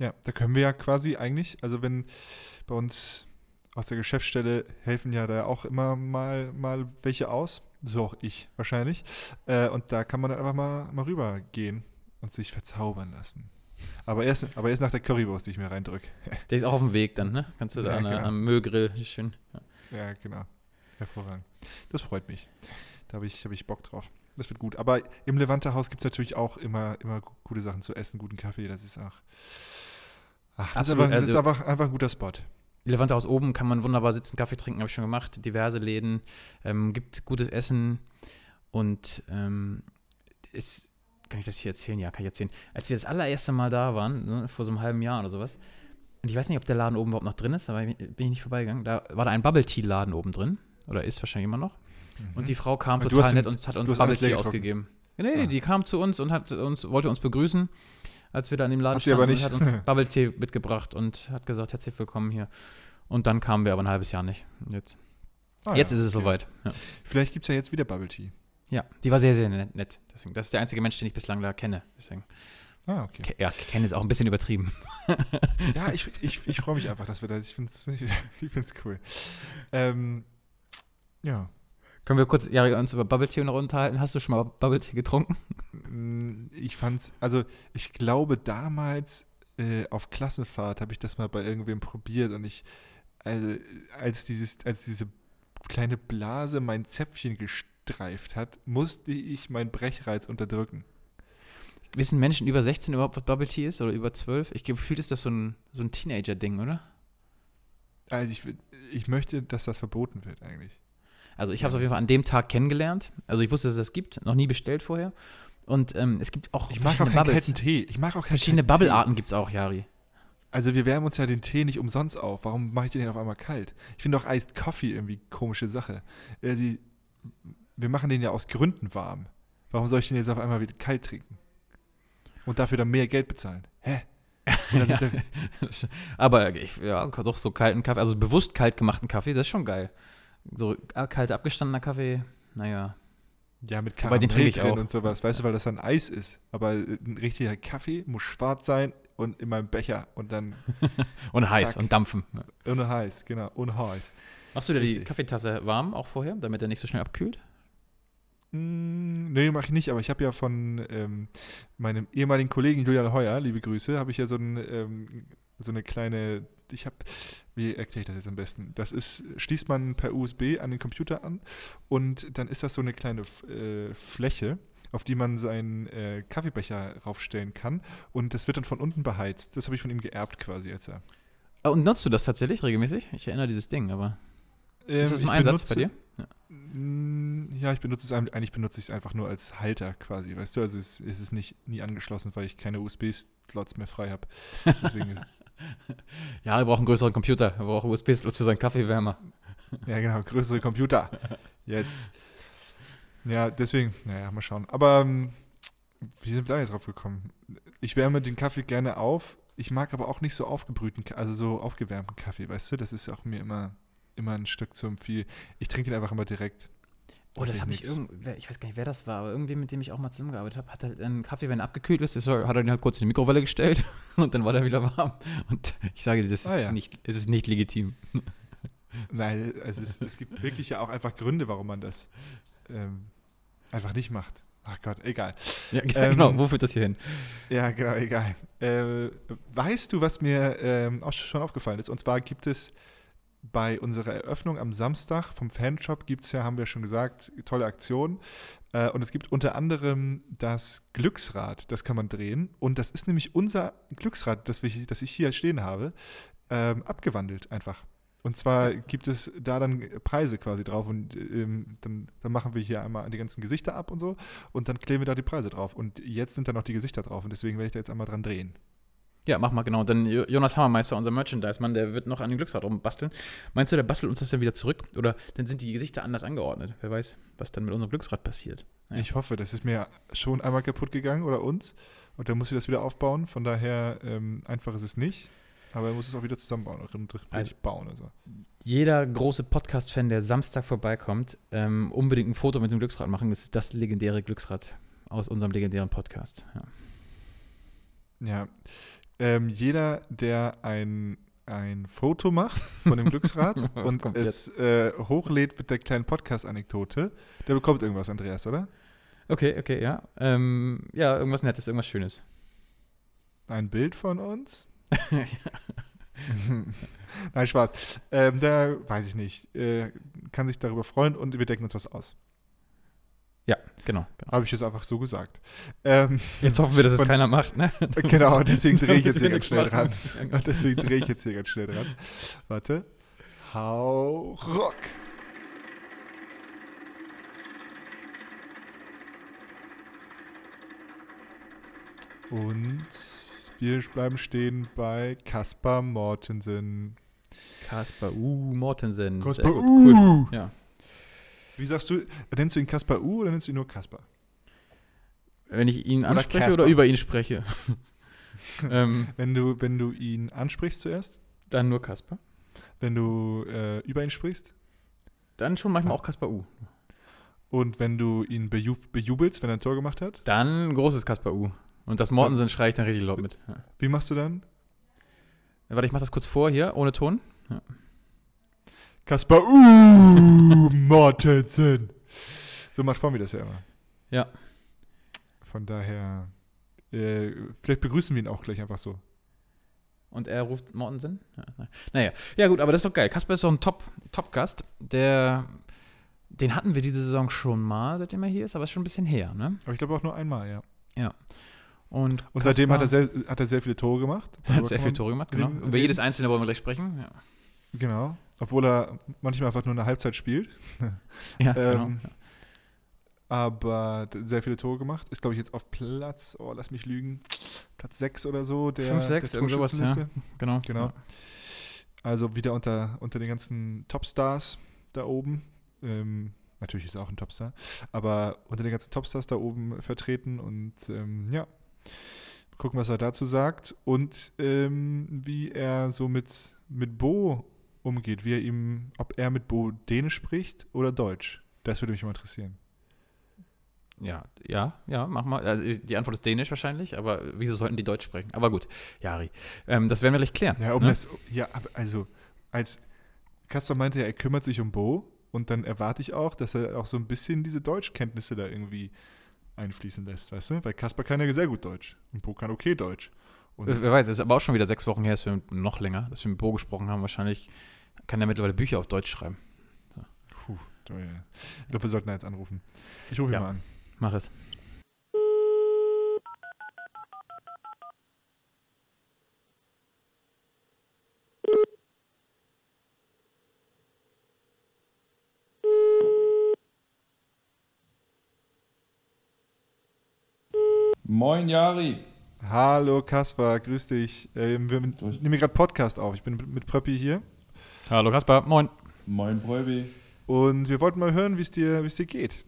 Ja, da können wir ja quasi eigentlich, also wenn bei uns aus der Geschäftsstelle helfen ja da auch immer mal, mal welche aus, so auch ich wahrscheinlich. Äh, und da kann man dann einfach mal, mal rübergehen und sich verzaubern lassen. Aber erst, aber erst nach der Currywurst, die ich mir reindrücke. Der ist auch auf dem Weg dann, ne? Kannst du da ja, an, genau. am Müllgrill schön. Ja. ja. genau. Hervorragend. Das freut mich. Da habe ich, hab ich Bock drauf. Das wird gut. Aber im Levante-Haus gibt es natürlich auch immer, immer gute Sachen zu essen, guten Kaffee. Das ist auch. Ach, das, ist, aber, das ist also einfach, einfach ein guter Spot. Levante aus oben kann man wunderbar sitzen, Kaffee trinken, habe ich schon gemacht. Diverse Läden, ähm, gibt gutes Essen und ähm, ist, kann ich das hier erzählen? Ja, kann ich erzählen. Als wir das allererste Mal da waren, ne, vor so einem halben Jahr oder sowas, und ich weiß nicht, ob der Laden oben überhaupt noch drin ist, aber bin ich nicht vorbeigegangen. Da war da ein Bubble Tea Laden oben drin. Oder ist wahrscheinlich immer noch. Mhm. Und die Frau kam total nett und hat uns Bubble Tea ausgegeben. Nee, nee, ah. die kam zu uns und hat uns, wollte uns begrüßen als wir da in dem Laden hat standen. Hat uns Bubble Tea mitgebracht und hat gesagt, herzlich willkommen hier. Und dann kamen wir aber ein halbes Jahr nicht. Jetzt, ah, jetzt ja, ist es okay. soweit. Ja. Vielleicht gibt es ja jetzt wieder Bubble Tea. Ja, die war sehr, sehr nett. Deswegen, das ist der einzige Mensch, den ich bislang da kenne. Deswegen. Ah, okay. Ja, kennen ist auch ein bisschen übertrieben. ja, ich, ich, ich freue mich einfach, dass wir das. Ich finde es ich find's cool. Ähm, Ja. Können wir kurz ja, uns über Bubble Tea noch unterhalten? Hast du schon mal Bubble Tea getrunken? Mm, Ich fand's, also ich glaube damals äh, auf Klassenfahrt habe ich das mal bei irgendwem probiert und ich, also, als dieses, als diese kleine Blase mein Zäpfchen gestreift hat, musste ich meinen Brechreiz unterdrücken. Wissen Menschen über 16 überhaupt, was Bubble Tea ist? Oder über 12? Ich gefühlt ist das so ein, so ein Teenager-Ding, oder? Also ich, ich möchte, dass das verboten wird eigentlich. Also ich habe es auf jeden Fall an dem Tag kennengelernt. Also ich wusste, dass es das gibt, noch nie bestellt vorher. Und ähm, es gibt auch Ich mag auch verschiedene keinen Bubbles. kalten Tee. Ich mag auch keinen Verschiedene kalten. Bubble-Arten gibt es auch, Jari. Also wir wärmen uns ja den Tee nicht umsonst auf. Warum mache ich den auf einmal kalt? Ich finde auch Iced Coffee irgendwie komische Sache. Sie, wir machen den ja aus Gründen warm. Warum soll ich den jetzt auf einmal wieder kalt trinken? Und dafür dann mehr Geld bezahlen? Hä? Ja. Aber ich, ja, doch so kalten Kaffee, also bewusst kalt gemachten Kaffee, das ist schon geil. So kalt abgestandener Kaffee, naja. ja, mit Karamell ich drin auch. und sowas. Weißt du, weil das dann Eis ist. Aber äh, ein richtiger Kaffee muss schwarz sein und in meinem Becher. Und dann Und heiß Zack. und dampfen. ohne heiß. Genau, ohne heiß. Machst du dir die Richtig. Kaffeetasse warm auch vorher, damit er nicht so schnell abkühlt? Mm, Nee, mache ich nicht, aber ich habe ja von ähm, meinem ehemaligen Kollegen Julian Heuer, liebe Grüße, habe ich ja so, ein, ähm, so eine kleine, ich habe, wie erkläre ich das jetzt am besten? Das ist, schließt man per USB an den Computer an und dann ist das so eine kleine äh, Fläche, auf die man seinen äh, Kaffeebecher raufstellen kann und das wird dann von unten beheizt. Das habe ich von ihm geerbt quasi jetzt. Ja. Ah, Und nutzt du das tatsächlich regelmäßig? Ich erinnere dieses Ding, aber ist das Ähm, im Einsatz bei benutze- dir? Mm, Ja, ich benutze es eigentlich benutze ich es einfach nur als Halter quasi, weißt du, also es, es ist nicht nie angeschlossen, weil ich keine USB-Slots mehr frei habe. Deswegen ist, Ja, er braucht einen größeren Computer. Er braucht USB-Slots für seinen Kaffeewärmer. ja genau, größere Computer. Jetzt. Ja, deswegen, naja, mal schauen. Aber ähm, wie sind wir da jetzt drauf gekommen? Ich wärme den Kaffee gerne auf. Ich mag aber auch nicht so aufgebrühten, also so aufgewärmten Kaffee, weißt du? Das ist auch mir immer, immer ein Stück zu viel. Ich trinke den einfach immer direkt. Oh, das habe ich nix. irgend, wer- ich weiß gar nicht, wer das war, aber irgendwie, mit dem ich auch mal zusammengearbeitet habe, hat halt einen Kaffee, wenn er abgekühlt ist, ist er, hat er den halt kurz in die Mikrowelle gestellt und dann war der wieder warm. Und ich sage dir, das ist, Ah, ja. nicht, es ist nicht legitim. Nein, es, ist, es gibt wirklich ja auch einfach Gründe, warum man das ähm, einfach nicht macht. Ach Gott, egal. Ja, Ähm, genau, wo führt das hier hin? Ja, genau, egal. Äh, weißt du, was mir ähm, auch schon aufgefallen ist? Und zwar gibt es bei unserer Eröffnung am Samstag vom Fanshop gibt es ja, haben wir schon gesagt, tolle Aktionen. Äh, und es gibt unter anderem das Glücksrad, das kann man drehen. Und das ist nämlich unser Glücksrad, das, wir, das ich hier stehen habe, ähm, abgewandelt einfach. Und zwar gibt es da dann Preise quasi drauf und ähm, dann, dann machen wir hier einmal die ganzen Gesichter ab und so und dann kleben wir da die Preise drauf. Und jetzt sind da noch die Gesichter drauf und deswegen werde ich da jetzt einmal dran drehen. Ja, mach mal, genau. Dann Jo- Jonas Hammermeister, unser Merchandise-Mann, der wird noch an den Glücksrad rumbasteln. Meinst du, der bastelt uns das dann wieder zurück? Oder dann sind die Gesichter anders angeordnet? Wer weiß, was dann mit unserem Glücksrad passiert. Ja. Ich hoffe, das ist mir schon einmal kaputt gegangen oder uns und dann muss ich das wieder aufbauen. Von daher ähm, einfach ist es nicht. Aber er muss es auch wieder zusammenbauen Also- bauen. Also. Jeder große Podcast-Fan, der Samstag vorbeikommt, ähm, unbedingt ein Foto mit dem Glücksrad machen. Das ist das legendäre Glücksrad aus unserem legendären Podcast. Ja. Ja. Ähm, jeder, der ein, ein Foto macht von dem Glücksrad und es äh, hochlädt mit der kleinen Podcast-Anekdote, der bekommt irgendwas, Andreas, oder? Okay, okay, ja. Ähm, ja, irgendwas Nettes, irgendwas Schönes. Ein Bild von uns? Nein, Spaß. Ähm, der, weiß ich nicht, äh, kann sich darüber freuen und wir denken uns was aus. Genau. genau. Habe ich jetzt einfach so gesagt. Ähm, Jetzt hoffen wir, dass es keiner macht, ne? genau, deswegen drehe ich jetzt hier ganz schnell dran. Und deswegen drehe ich jetzt hier ganz schnell dran. Warte. Hau Rock. Und wir bleiben stehen bei Kaspar Mortensen. Kaspar U. Mortensen. Kaspar U. Cool. Ja. Wie sagst du, nennst du ihn Kaspar U oder nennst du ihn nur Kaspar? Wenn ich ihn Oder anspreche Kaspar. oder über ihn spreche? ähm, Wenn du, wenn du ihn ansprichst zuerst, dann nur Kaspar. wenn du äh, über ihn sprichst Dann schon manchmal auch Kaspar U. und wenn du ihn beju bejubelst, wenn er ein Tor gemacht hat, Dann großes Kaspar U. Und das Mortensen schreie ich dann richtig laut mit. Ja. wie machst du dann? Warte, ich mach das kurz vor hier, ohne Ton. Kaspar, uh, Mortensen. So macht Formi das ja immer. Ja. Von daher, äh, vielleicht begrüßen wir ihn auch gleich einfach so. Und er ruft Mortensen? Ja, na- naja, ja gut, aber das ist doch geil. Kasper ist so ein Top- Top-Gast, der, den hatten wir diese Saison schon mal, seitdem er hier ist, aber ist schon ein bisschen her, ne? Aber ich glaube auch nur einmal, ja. Und, Und seitdem hat er, sehr, hat er sehr viele Tore gemacht. hat Darüber sehr kann viel man Tore gemacht, genau. Über jedes einzelne wollen wir gleich sprechen. Ja, Genau. Obwohl er manchmal einfach nur eine Halbzeit spielt. ja Ähm, genau. aber sehr viele Tore gemacht. Ist, glaube ich, jetzt auf Platz, oh, lass mich lügen, Platz 6 oder so. Der, Fünf, sechs, der irgend sowas, ja. Genau. Genau. Ja. Also wieder unter, unter den ganzen Topstars da oben. Ähm, natürlich ist er auch ein Topstar, aber unter den ganzen Topstars da oben vertreten und ähm, ja, gucken, was er dazu sagt und ähm, wie er so mit, mit Bo umgeht, wie er ihm, ob er mit Bo Dänisch spricht oder Deutsch. Das würde mich mal interessieren. Ja, ja, ja, mach mal. Also die Antwort ist Dänisch wahrscheinlich, aber wieso sollten die Deutsch sprechen? Aber gut, Jari. Ähm, das werden wir gleich klären. Ja, um ne? das, ja, also, als Kastor meinte ja, er kümmert sich um Bo und dann erwarte ich auch, dass er auch so ein bisschen diese Deutschkenntnisse da irgendwie einfließen lässt, weißt du? Weil Kasper kann ja sehr gut Deutsch und Bo kann okay Deutsch. Und, Wer weiß, es ist aber auch schon wieder sechs Wochen her, dass wir noch länger, dass wir mit Bo gesprochen haben. Wahrscheinlich kann er mittlerweile Bücher auf Deutsch schreiben. puh, du, ja. ich glaube, wir sollten da jetzt anrufen. Ich rufe ihn Ja. mal an. Mach es. Moin Jari. Hallo Kasper, grüß dich. Ähm, wir Grüß nehmen gerade Podcast auf. Ich bin mit- Pröppi hier Hallo Kaspar, moin. Moin Bräubi. und wir wollten mal hören, wie es dir, wie es dir geht.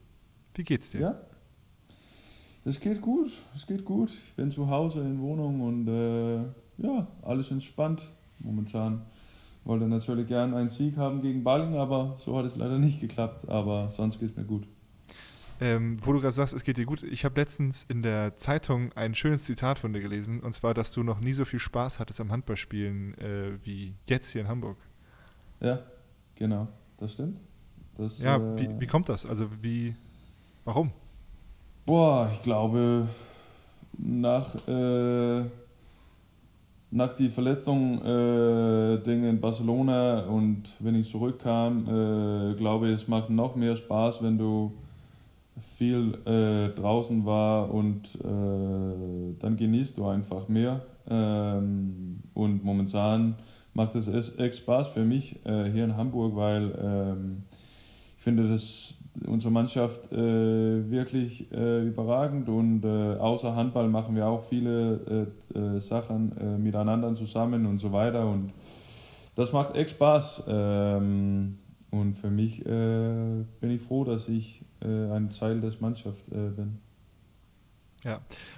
Wie geht's dir? Ja? Es geht gut, es geht gut. Ich bin zu Hause in Wohnung und äh, ja, alles entspannt momentan. Wollte natürlich gern einen Sieg haben gegen Ballen, aber so hat es leider nicht geklappt. Aber sonst geht es mir gut. Ähm, wo du gerade sagst, es geht dir gut. Ich habe letztens in der Zeitung ein schönes Zitat von dir gelesen, und zwar, dass du noch nie so viel Spaß hattest am Handballspielen äh, wie jetzt hier in Hamburg. Ja, genau, das stimmt. Das, Ja, äh, wie, wie kommt das? Also wie, warum? Boah, ich glaube, nach, äh, nach die Verletzung äh, Ding in Barcelona und wenn ich zurückkam, äh, glaube ich, es macht noch mehr Spaß, wenn du viel äh, draußen war und äh, dann genießt du einfach mehr. Ähm, und momentan macht es echt Spaß für mich äh, hier in Hamburg, weil ähm, ich finde, dass unsere Mannschaft äh, wirklich äh, überragend und äh, außer Handball machen wir auch viele Sachen miteinander zusammen und so weiter und das macht echt Spaß. Ähm, und für mich bin ich froh, dass ich ein Teil der Mannschaft äh, bin.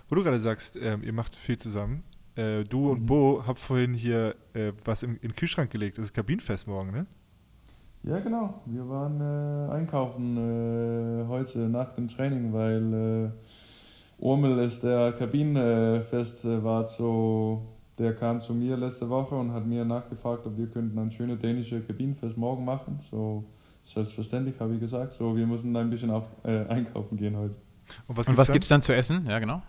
Wo du gerade sagst, ähm, ihr macht viel zusammen. Äh, du und Mhm. Bo habt vorhin hier äh, was im, in den Kühlschrank gelegt. Das ist Kabinenfest morgen, ne? Ja, genau. Wir waren äh, einkaufen äh, heute nach dem Training, weil äh, Urmel ist der Kabinenfest äh, war so, der kam zu mir letzte Woche und hat mir nachgefragt, ob wir könnten ein schönes dänisches Kabinenfest morgen machen. So selbstverständlich habe ich gesagt. So, wir müssen ein bisschen auf, äh, einkaufen gehen heute. Und was Und was dann? gibt's dann zu essen? Ja, genau.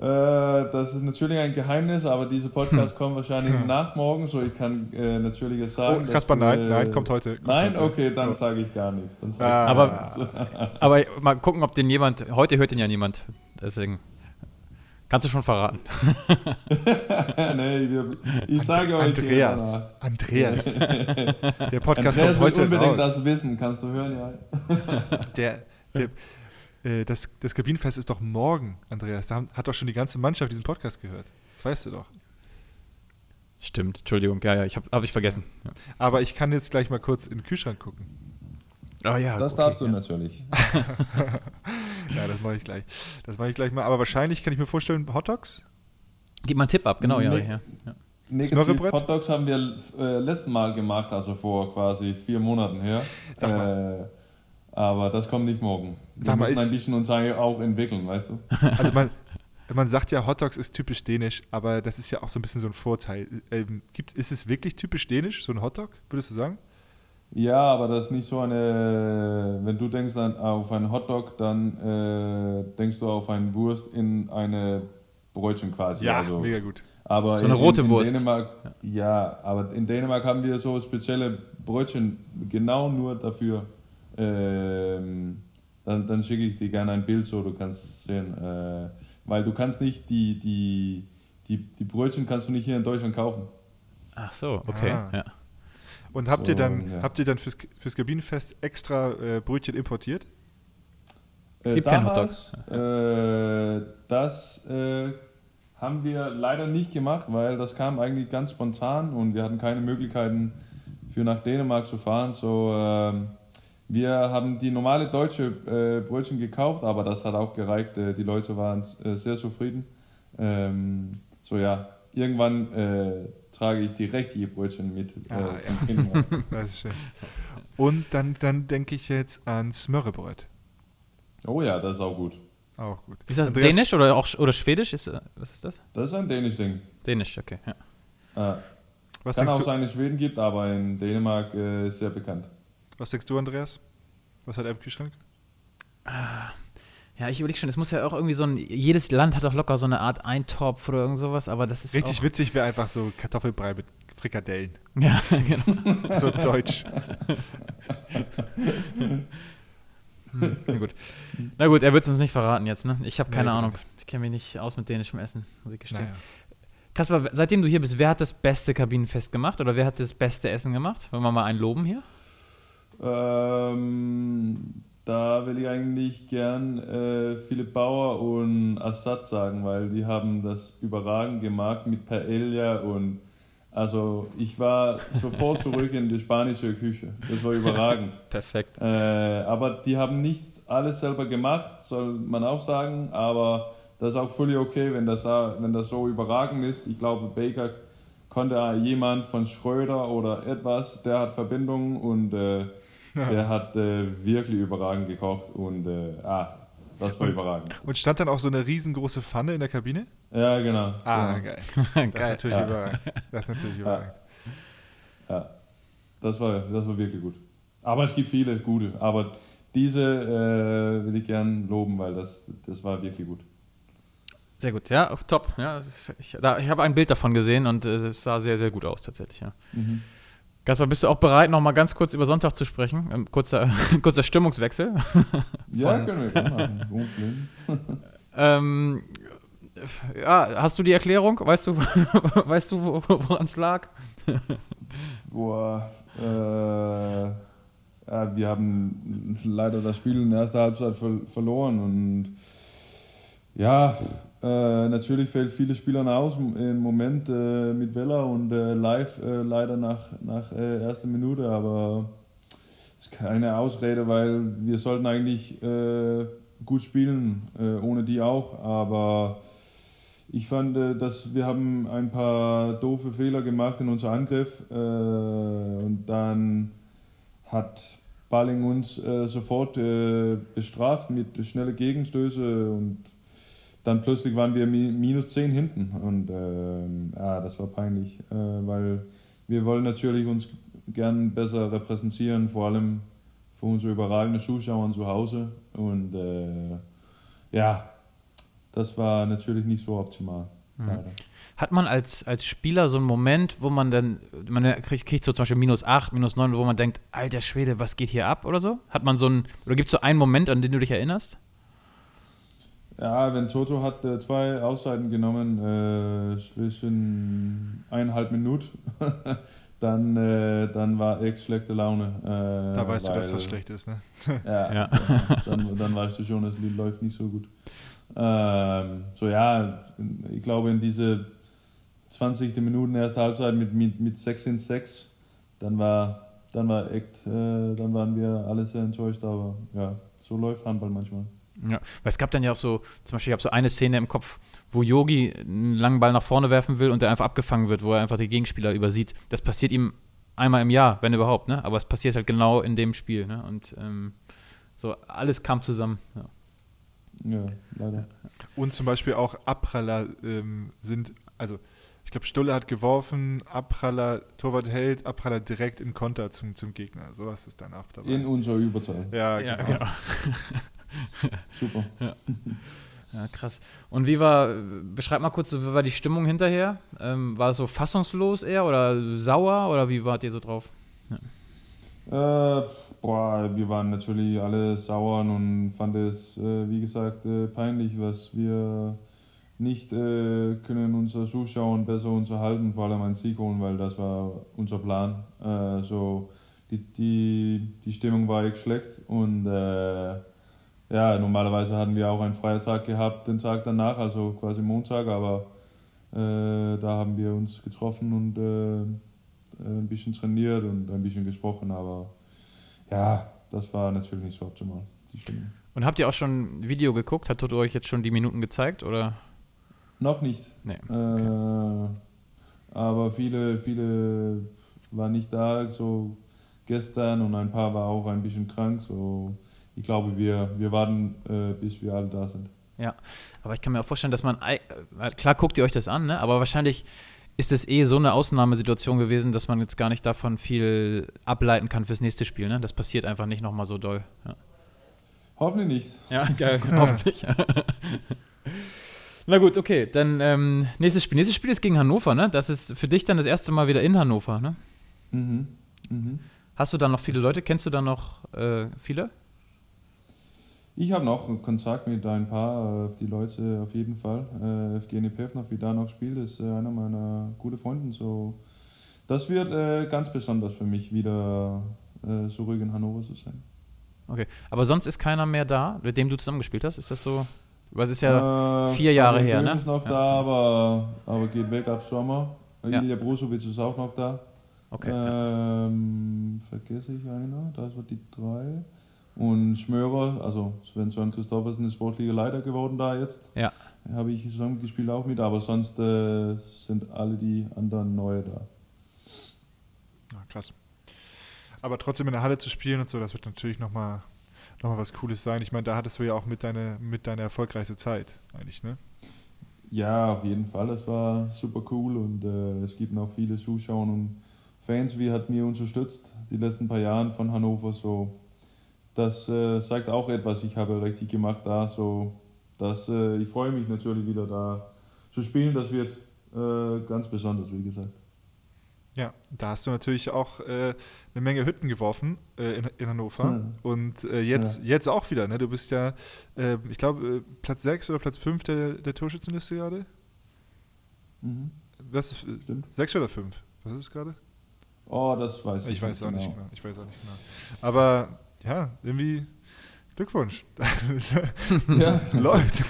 Äh, das ist natürlich ein Geheimnis, aber dieser Podcast kommt wahrscheinlich nach morgen, so ich kann äh, natürlich es sagen. Oh, Kasper, dass, nein, äh, nein, kommt heute. Kommt Nein, heute. okay, dann Oh. sage ich gar nichts. Dann sag ich Ah, Aber- Aber mal gucken, ob den jemand, heute hört den ja niemand, deswegen kannst du schon verraten. nee, wir, ich sage euch hier Andreas. danach. Andreas. Der Podcast Andreas kommt will heute unbedingt raus. das wissen, kannst du hören, ja. Der, der, äh, das, das Kabinenfest ist doch morgen, Andreas. Da haben, hat doch schon die ganze Mannschaft diesen Podcast gehört. Das weißt du doch. Stimmt, Entschuldigung, ja, ja, ich habe hab ich vergessen. Ja. Aber ich kann jetzt gleich mal kurz in den Kühlschrank gucken. Oh ja, Das okay, darfst du ja. natürlich. Ja, das mache ich gleich. Das mache ich gleich mal. Aber wahrscheinlich kann ich mir vorstellen, Hotdogs? Gib mal einen Tipp ab, genau, ja. Nee. ja, ja. Negativ Smørrebrød? Hotdogs haben wir äh, letzten Mal gemacht, also vor quasi vier Monaten her. Sag Äh, aber das kommt nicht morgen. Wir Sag mal, müssen ist- ein bisschen uns auch entwickeln, weißt du? Also man, man sagt ja, Hotdogs ist typisch dänisch, aber das ist ja auch so ein bisschen so ein Vorteil. Ähm, gibt, ist es wirklich typisch dänisch, so ein Hotdog, würdest du sagen? Ja, aber das ist nicht so eine. Wenn du denkst an, auf einen Hotdog, dann äh, denkst du auf einen Wurst in eine Brötchen quasi. Ja, also. mega gut. Aber So eine in, rote in, in Wurst. Dänemark, ja, aber in Dänemark haben wir so spezielle Brötchen genau nur dafür. Ähm, dann, dann schicke ich dir gerne ein Bild, so du kannst sehen. Äh, weil du kannst nicht die, die, die, die Brötchen kannst du nicht hier in Deutschland kaufen. Ach so, okay. Ah. Ja. Und habt ihr So, dann, ja. habt ihr dann fürs, fürs Kabinenfest extra äh, Brötchen importiert? Es Äh, gibt keinen damals, äh, das äh, haben wir leider nicht gemacht, weil das kam eigentlich ganz spontan und wir hatten keine Möglichkeiten für nach Dänemark zu fahren. So, ähm, wir haben die normale deutsche äh, Brötchen gekauft, aber das hat auch gereicht. Äh, die Leute waren äh, sehr zufrieden. Ähm, so ja, irgendwann äh, trage ich die richtige Brötchen mit. Äh, Ah, Dänemark. Das ist schön. Und dann, dann denke ich jetzt an Smørrebrød. oh ja, das ist auch gut. Auch gut. Ist das Andreas- Dänisch oder auch oder Schwedisch? Ist, äh, was ist das? Das ist ein dänisch Ding. Dänisch, okay. Ja. Äh, Was Kann auch du, sein, dass es Schweden gibt, aber in Dänemark äh, ist sehr bekannt. was denkst du, Andreas? Was hat er im Kühlschrank? Ja, ich überlege schon, es muss ja auch irgendwie so ein, jedes Land hat auch locker so eine Art Eintopf oder irgend sowas, aber das ist Richtig auch, witzig wäre einfach so Kartoffelbrei mit Frikadellen. Ja, genau. So deutsch. Na gut. Na gut, er wird es uns nicht verraten jetzt, ne? Ich habe keine Nee, genau Ahnung. Ich kenne mich nicht aus mit dänischem Essen, muss ich gestehen. Naja. Kaspar, seitdem du hier bist, wer hat das beste Kabinenfest gemacht oder wer hat das beste Essen gemacht? Wollen wir mal einen loben hier? Ähm, da will ich eigentlich gern äh, Philipp Bauer und Assad sagen, weil die haben das überragend gemacht mit Paella und also ich war sofort zurück in die spanische Küche. Das war überragend. Perfekt. Äh, aber die haben nicht alles selber gemacht, soll man auch sagen, aber das ist auch völlig okay, wenn das, wenn das so überragend ist. Ich glaube, Baker konnte jemand von Schröder oder etwas, der hat Verbindungen und äh, der hat äh, wirklich überragend gekocht und äh, ah, das war überragend. Und stand dann auch so eine riesengroße Pfanne in der Kabine? Ja, genau. Ah, genau. geil. Das ist Geil. natürlich Ja. überragend. Das ist natürlich überragend. Ja, das war, das war wirklich gut. Aber es gibt viele gute, aber diese äh, will ich gern loben, weil das, das war wirklich gut. Sehr gut, ja, top. Ja, ist, ich da, ich habe ein Bild davon gesehen und äh, es sah sehr, sehr gut aus tatsächlich. Ja. Gaspar, bist du auch bereit, noch mal ganz kurz über Sonntag zu sprechen? Ähm, kurzer, kurzer Stimmungswechsel. Ja, können wir machen. Ähm, ja, hast du die Erklärung? Weißt du, weißt du, wo- woran es lag? Boah, äh, ja, wir haben leider das Spiel in der ersten Halbzeit ver verloren und ja, äh, natürlich fällt viele Spieler aus im Moment äh, mit Vella und äh, live äh, leider nach, nach äh, erster Minute, aber es ist keine Ausrede, weil wir sollten eigentlich gut spielen, ohne die auch, aber ich fand, dass wir haben ein paar doofe Fehler gemacht in unserem Angriff und dann hat Balling uns sofort bestraft mit schnellen Gegenstöße und dann plötzlich waren wir mi minus 10 hinten und ähm, ja, das war peinlich, äh, weil wir wollen natürlich uns gern besser repräsentieren, vor allem für unsere überragenden Zuschauer zu Hause und äh, ja, das war natürlich nicht so optimal. Leider. Hat man als, als Spieler so einen Moment, wo man dann, man kriegt, kriegt so zum Beispiel minus 8, minus 9, wo man denkt, alter Schwede, was geht hier ab oder so? Hat man so einen, oder gibt es so einen Moment, an den du dich erinnerst? Ja, wenn Toto hat äh, zwei Auszeiten genommen äh, zwischen eineinhalb Minuten, dann, äh, dann war echt schlechte Laune. Äh, Da weißt du, dass weil- was schlecht ist, ne? Ja, Ja. dann, dann weißt du schon, das Lied läuft nicht so gut. Ähm, so ja, ich glaube in diese 20. Minuten erste Halbzeit mit, mit, mit 6 in 6, dann war, dann war echt, äh, dann waren wir alle sehr enttäuscht, aber ja, so läuft Handball manchmal. Ja, weil es gab dann ja auch so, zum Beispiel, ich habe so eine Szene im Kopf, wo Yogi einen langen Ball nach vorne werfen will und der einfach abgefangen wird, wo er einfach die Gegenspieler übersieht. Das passiert ihm einmal im Jahr, wenn überhaupt, ne? Aber es passiert halt genau in dem Spiel, ne? Und ähm, so alles kam zusammen. Ja. Ja, leider. Und zum Beispiel auch Abpraller ähm, sind, also ich glaube, Stulle hat geworfen, Abpraller, Torwart hält, Abpraller direkt in Konter zum, zum Gegner. So was ist dann auch dabei. In unserer Überzahl. ja, Ja, genau. Super. Ja, krass. Und wie war, beschreib mal kurz, wie war die Stimmung hinterher? Ähm, war es so fassungslos eher oder sauer oder wie wart ihr so drauf? Äh, boah, wir waren natürlich alle sauer und fanden es, äh, wie gesagt, äh, peinlich, was wir nicht äh, können unsere Zuschauer besser unterhalten, vor allem ein Sieg holen, weil das war unser Plan. Äh, so die, die, die Stimmung war echt schlecht und äh, ja, normalerweise hatten wir auch einen freien Tag gehabt, den Tag danach, also quasi Montag, aber äh, da haben wir uns getroffen und äh, ein bisschen trainiert und ein bisschen gesprochen, aber ja, das war natürlich nicht so optimal, die Stimmung. Und habt ihr auch schon ein Video geguckt? Hat Toto euch jetzt schon die Minuten gezeigt oder? Noch nicht. Nee. Äh, aber viele, viele waren nicht da, so gestern und ein paar war auch ein bisschen krank, so ich glaube, wir, wir warten, äh, bis wir alle da sind. Aber ich kann mir auch vorstellen, dass man, äh, klar guckt ihr euch das an, ne? aber wahrscheinlich ist es eh so eine Ausnahmesituation gewesen, dass man jetzt gar nicht davon viel ableiten kann fürs nächste Spiel. Ne? Das passiert einfach nicht nochmal so doll. Ja, Hoffentlich nicht. ja geil, hoffentlich. Na gut, okay, dann ähm, nächstes Spiel. Nächstes Spiel ist gegen Hannover, ne? Das ist für dich dann das erste Mal wieder in Hannover, ne? Mhm. Mhm. Hast du da noch viele Leute? Kennst du da noch äh, viele? Ich habe noch Kontakt mit ein paar, äh, die Leute auf jeden Fall. Äh, Evgeny Pevnov, wie da noch spielt, ist äh, einer meiner guten Freunde. So, das wird äh, ganz besonders für mich, wieder äh, zurück in Hannover zu sein. Okay, aber sonst ist keiner mehr da, mit dem du zusammengespielt hast? Ist das so? Was ist ja Äh, vier Jahre her, ne? ist noch Ja. da, aber, aber geht weg ab Sommer. Ja. Ilja Brusovic ist auch noch da. okay. ja. Ähm, vergesse ich einer, das war die drei. Und Schmörer, also Sven Sören Christoffersen ist sportlicher Leiter geworden da jetzt. Ja. Habe ich zusammengespielt auch mit, aber sonst äh, sind alle die anderen neue da. Ja, krass. Aber trotzdem in der Halle zu spielen und so, das wird natürlich nochmal noch mal was Cooles sein. Ich meine, da hattest du ja auch mit, deine, mit deiner erfolgreichste Zeit eigentlich, ne? Ja, auf jeden Fall. Es war super cool und äh, es gibt noch viele Zuschauer und Fans, wie hat mir unterstützt die letzten paar Jahre von Hannover. So, das äh, sagt auch etwas. Ich habe richtig gemacht da. So, das, äh, ich freue mich natürlich wieder da zu spielen. Das wird äh, ganz besonders, wie gesagt. Ja, da hast du natürlich auch äh, eine Menge Hütten geworfen äh, in, in Hannover. Hm. Und äh, jetzt, jetzt auch wieder, ne? Du bist ja, äh, ich glaube, äh, Platz 6 oder Platz 5 der, der Torschützenliste gerade. Mhm. Was Stimmt. 6 oder 5? Was ist es gerade? Oh, das weiß ich. Ich weiß auch nicht genau. genau. Ich weiß auch nicht genau. Aber ja, irgendwie Glückwunsch. Ja, Läuft.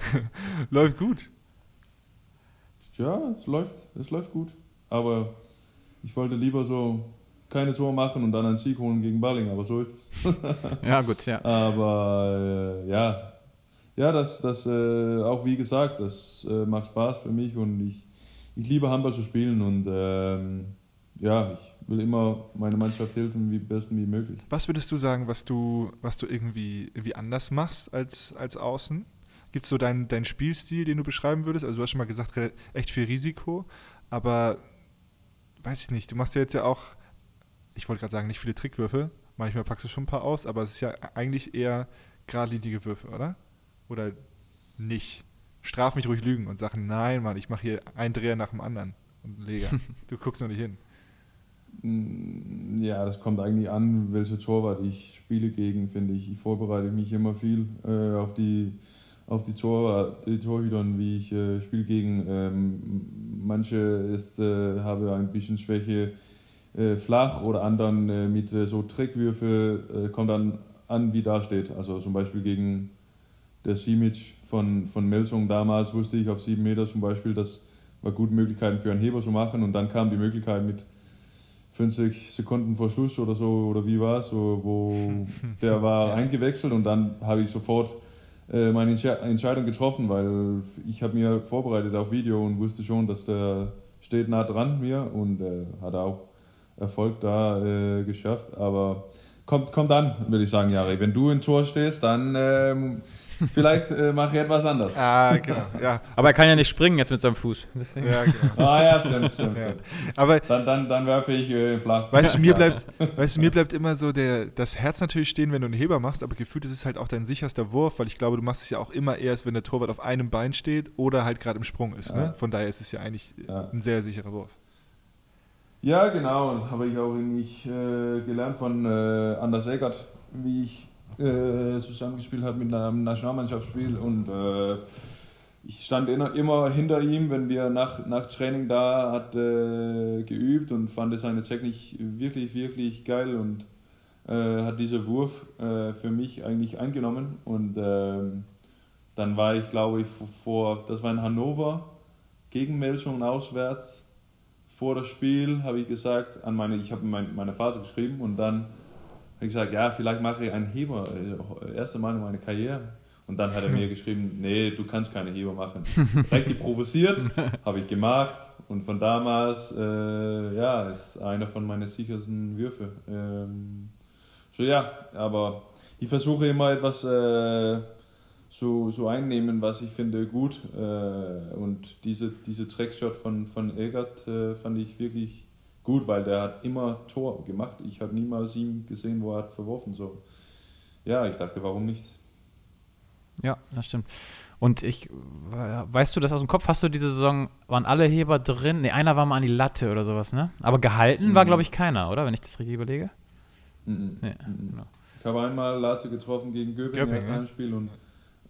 Läuft gut. ja, es läuft, es läuft gut. Aber ich wollte lieber so keine Tor machen und dann einen Sieg holen gegen Balling, aber so ist es. ja, gut, ja. Aber äh, ja, ja, das, das äh, auch wie gesagt, das äh, macht Spaß für mich und ich, ich liebe Handball zu spielen und ähm, ja, ich will immer meiner Mannschaft helfen, wie besten wie möglich. Was würdest du sagen, was du, was du irgendwie, irgendwie anders machst als, als außen? Gibt es so deinen deinen Spielstil, den du beschreiben würdest? Also du hast schon mal gesagt, echt viel Risiko, aber weiß ich nicht, du machst ja jetzt ja auch, ich wollte gerade sagen, nicht viele Trickwürfe, manchmal packst du schon ein paar aus, aber es ist ja eigentlich eher geradlinige Würfe, oder? Oder nicht? Straf mich ruhig lügen und sag, nein, Mann, ich mache hier einen Dreher nach dem anderen und Leger. du guckst noch nicht hin. Mm, Ja, das kommt eigentlich an, welche Torwart ich spiele gegen, finde ich. Ich vorbereite mich immer viel äh, auf die auf die, Tor, die Torhütern, wie ich äh, spiele gegen. Ähm, manche ist, äh, habe ein bisschen Schwäche äh, flach oder anderen äh, mit äh, so Trickwürfe, kommt dann an, wie da steht. Also zum Beispiel gegen der Simic von, von Melsung damals wusste ich auf sieben Meter zum Beispiel, das war gute Möglichkeiten für einen Heber zu machen und dann kam die Möglichkeit mit 50 Sekunden vor Schluss oder so, oder wie war es, so, wo der war eingewechselt und dann habe ich sofort äh, meine Entsche- Entscheidung getroffen, weil ich habe mir vorbereitet auf Video und wusste schon, dass der steht nah dran mir und äh, hat auch Erfolg da äh, geschafft, aber kommt, kommt an, würde ich sagen, Jari. Wenn du im Tor stehst, dann ähm, vielleicht äh, mache ich etwas anders. Ah, genau. Ja, Aber er kann ja nicht springen jetzt mit seinem Fuß. Deswegen. ja genau. Ah ja, stimmt, stimmt. Ja. stimmt. Aber Dann, dann, dann werfe ich äh, flach. Weißt du, mir Ja. bleibt, weißt du, mir bleibt immer so der, das Herz natürlich stehen, wenn du einen Heber machst, aber gefühlt ist es halt auch dein sicherster Wurf, weil ich glaube, du machst es ja auch immer erst, wenn der Torwart auf einem Bein steht oder halt gerade im Sprung ist. Ja. Ne? Von daher ist es ja eigentlich Ja. ein sehr sicherer Wurf. Ja, genau. Und das habe ich auch irgendwie äh, gelernt von äh, Anders Eckert, wie ich äh, zusammengespielt habe mit einem Nationalmannschaftsspiel. Und äh, ich stand immer, hinter ihm, wenn wir nach, nach Training da hat äh, geübt und fand seine Technik wirklich, wirklich geil und äh, hat diesen Wurf äh, für mich eigentlich eingenommen. Und ähm, dann war ich, glaube ich, vor, das war in Hannover, gegen Melchung auswärts vor das Spiel habe ich gesagt, an meine, ich habe mein, meine Phase geschrieben und dann habe ich gesagt, ja, vielleicht mache ich einen Heber, äh, erste Mal in meiner Karriere. Und dann hat er mir geschrieben, nee, du kannst keine Heber machen. Richtig provoziert, habe ich gemacht und von damals, äh, ja, ist einer von meinen sichersten Würfe. Ähm, so ja, aber ich versuche immer etwas äh, so, so einnehmen, was ich finde gut. Äh, und diese, diese Trackshot von, von Egert äh, fand ich wirklich gut, weil der hat immer Tor gemacht. Ich habe niemals ihn gesehen, wo er hat verworfen. So. Ja, ich dachte, warum nicht? Ja, das stimmt. Und ich, weißt du das aus dem Kopf? Hast du diese Saison, waren alle Heber drin? Ne, einer war mal an die Latte oder sowas, ne? Aber gehalten war, Mhm. glaube ich, keiner, oder? Wenn ich das richtig überlege. Mhm. Nee, Mhm. genau. Ich habe einmal Latte getroffen gegen Göppingen, Göppingen, das ja. Heimspiel und,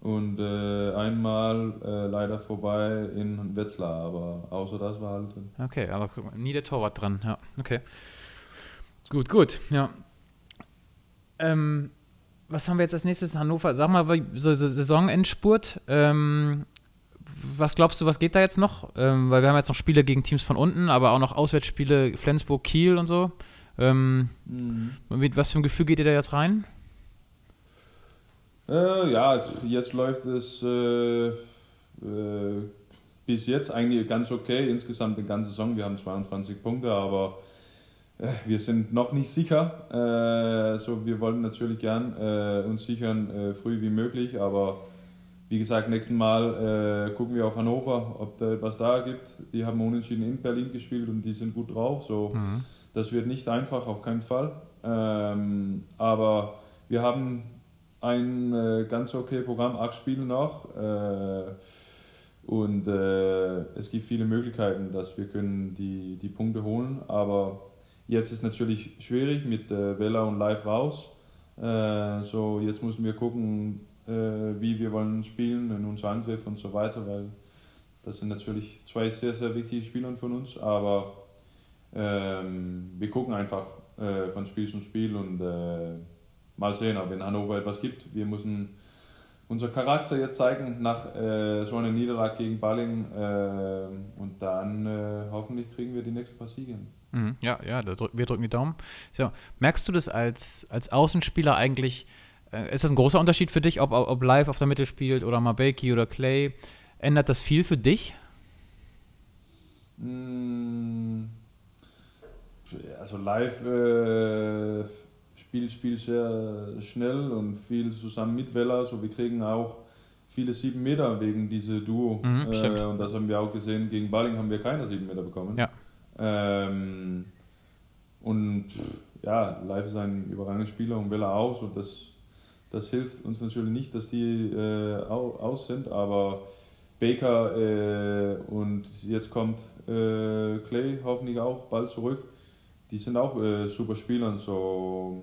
und äh, einmal äh, leider vorbei in Wetzlar, aber außer das war halt drin. Okay, aber nie der Torwart dran, ja. Okay. Gut, gut, ja. Ähm, was haben wir jetzt als nächstes in Hannover? Sag mal, so, so Saisonendspurt. Ähm, was glaubst du, was geht da jetzt noch? Ähm, weil wir haben jetzt noch Spiele gegen Teams von unten, aber auch noch Auswärtsspiele Flensburg, Kiel und so. Ähm, mit was für ein Gefühl geht ihr da jetzt rein? Äh, ja, jetzt läuft es äh, äh, bis jetzt eigentlich ganz okay. Insgesamt eine ganze Saison. Wir haben 22 Punkte, aber äh, wir sind noch nicht sicher. Äh, so, wir wollen natürlich gern äh, uns sichern, früh wie möglich, aber wie gesagt, nächsten Mal gucken wir auf Hannover, ob da etwas da gibt. Die haben unentschieden in Berlin gespielt und die sind gut drauf. So, das wird nicht einfach, auf keinen Fall. Ähm, aber wir haben ein äh, ganz okay Programm, acht Spiele noch. Äh, und äh, es gibt viele Möglichkeiten, dass wir können die, die Punkte holen. Aber jetzt ist natürlich schwierig mit äh, Vella und Live raus. Äh, so jetzt müssen wir gucken, äh, wie wir wollen spielen in unser Angriff und so weiter, weil das sind natürlich zwei sehr, sehr wichtige Spieler von uns. Aber ähm, wir gucken einfach von Spiel zu Spiel und mal sehen, ob in Hannover etwas gibt. Wir müssen unser Charakter jetzt zeigen nach äh, so einer Niederlage gegen Balling äh, und dann äh, hoffentlich kriegen wir die nächsten paar Siege. Mhm, Ja, ja, drück, wir drücken die Daumen. So, merkst du das als, als Außenspieler eigentlich? Äh, ist das ein großer Unterschied für dich, ob, ob Live auf der Mitte spielt oder Mabeki oder Clay? Ändert das viel für dich? Mm, Also live spielt Spiel sehr schnell und viel zusammen mit Vella. So wir kriegen auch viele sieben Meter wegen diese Duo. Mhm, äh, und das haben wir auch gesehen. Gegen Balling haben wir keine sieben Meter bekommen. Ja. Ähm, und ja, live ist ein überragender Spieler und Vella auch. So das, das hilft uns natürlich nicht, dass die äh, au, aus sind, aber Baker äh, und jetzt kommt äh, Clay hoffentlich auch bald zurück. Die sind auch äh, super Spieler. und So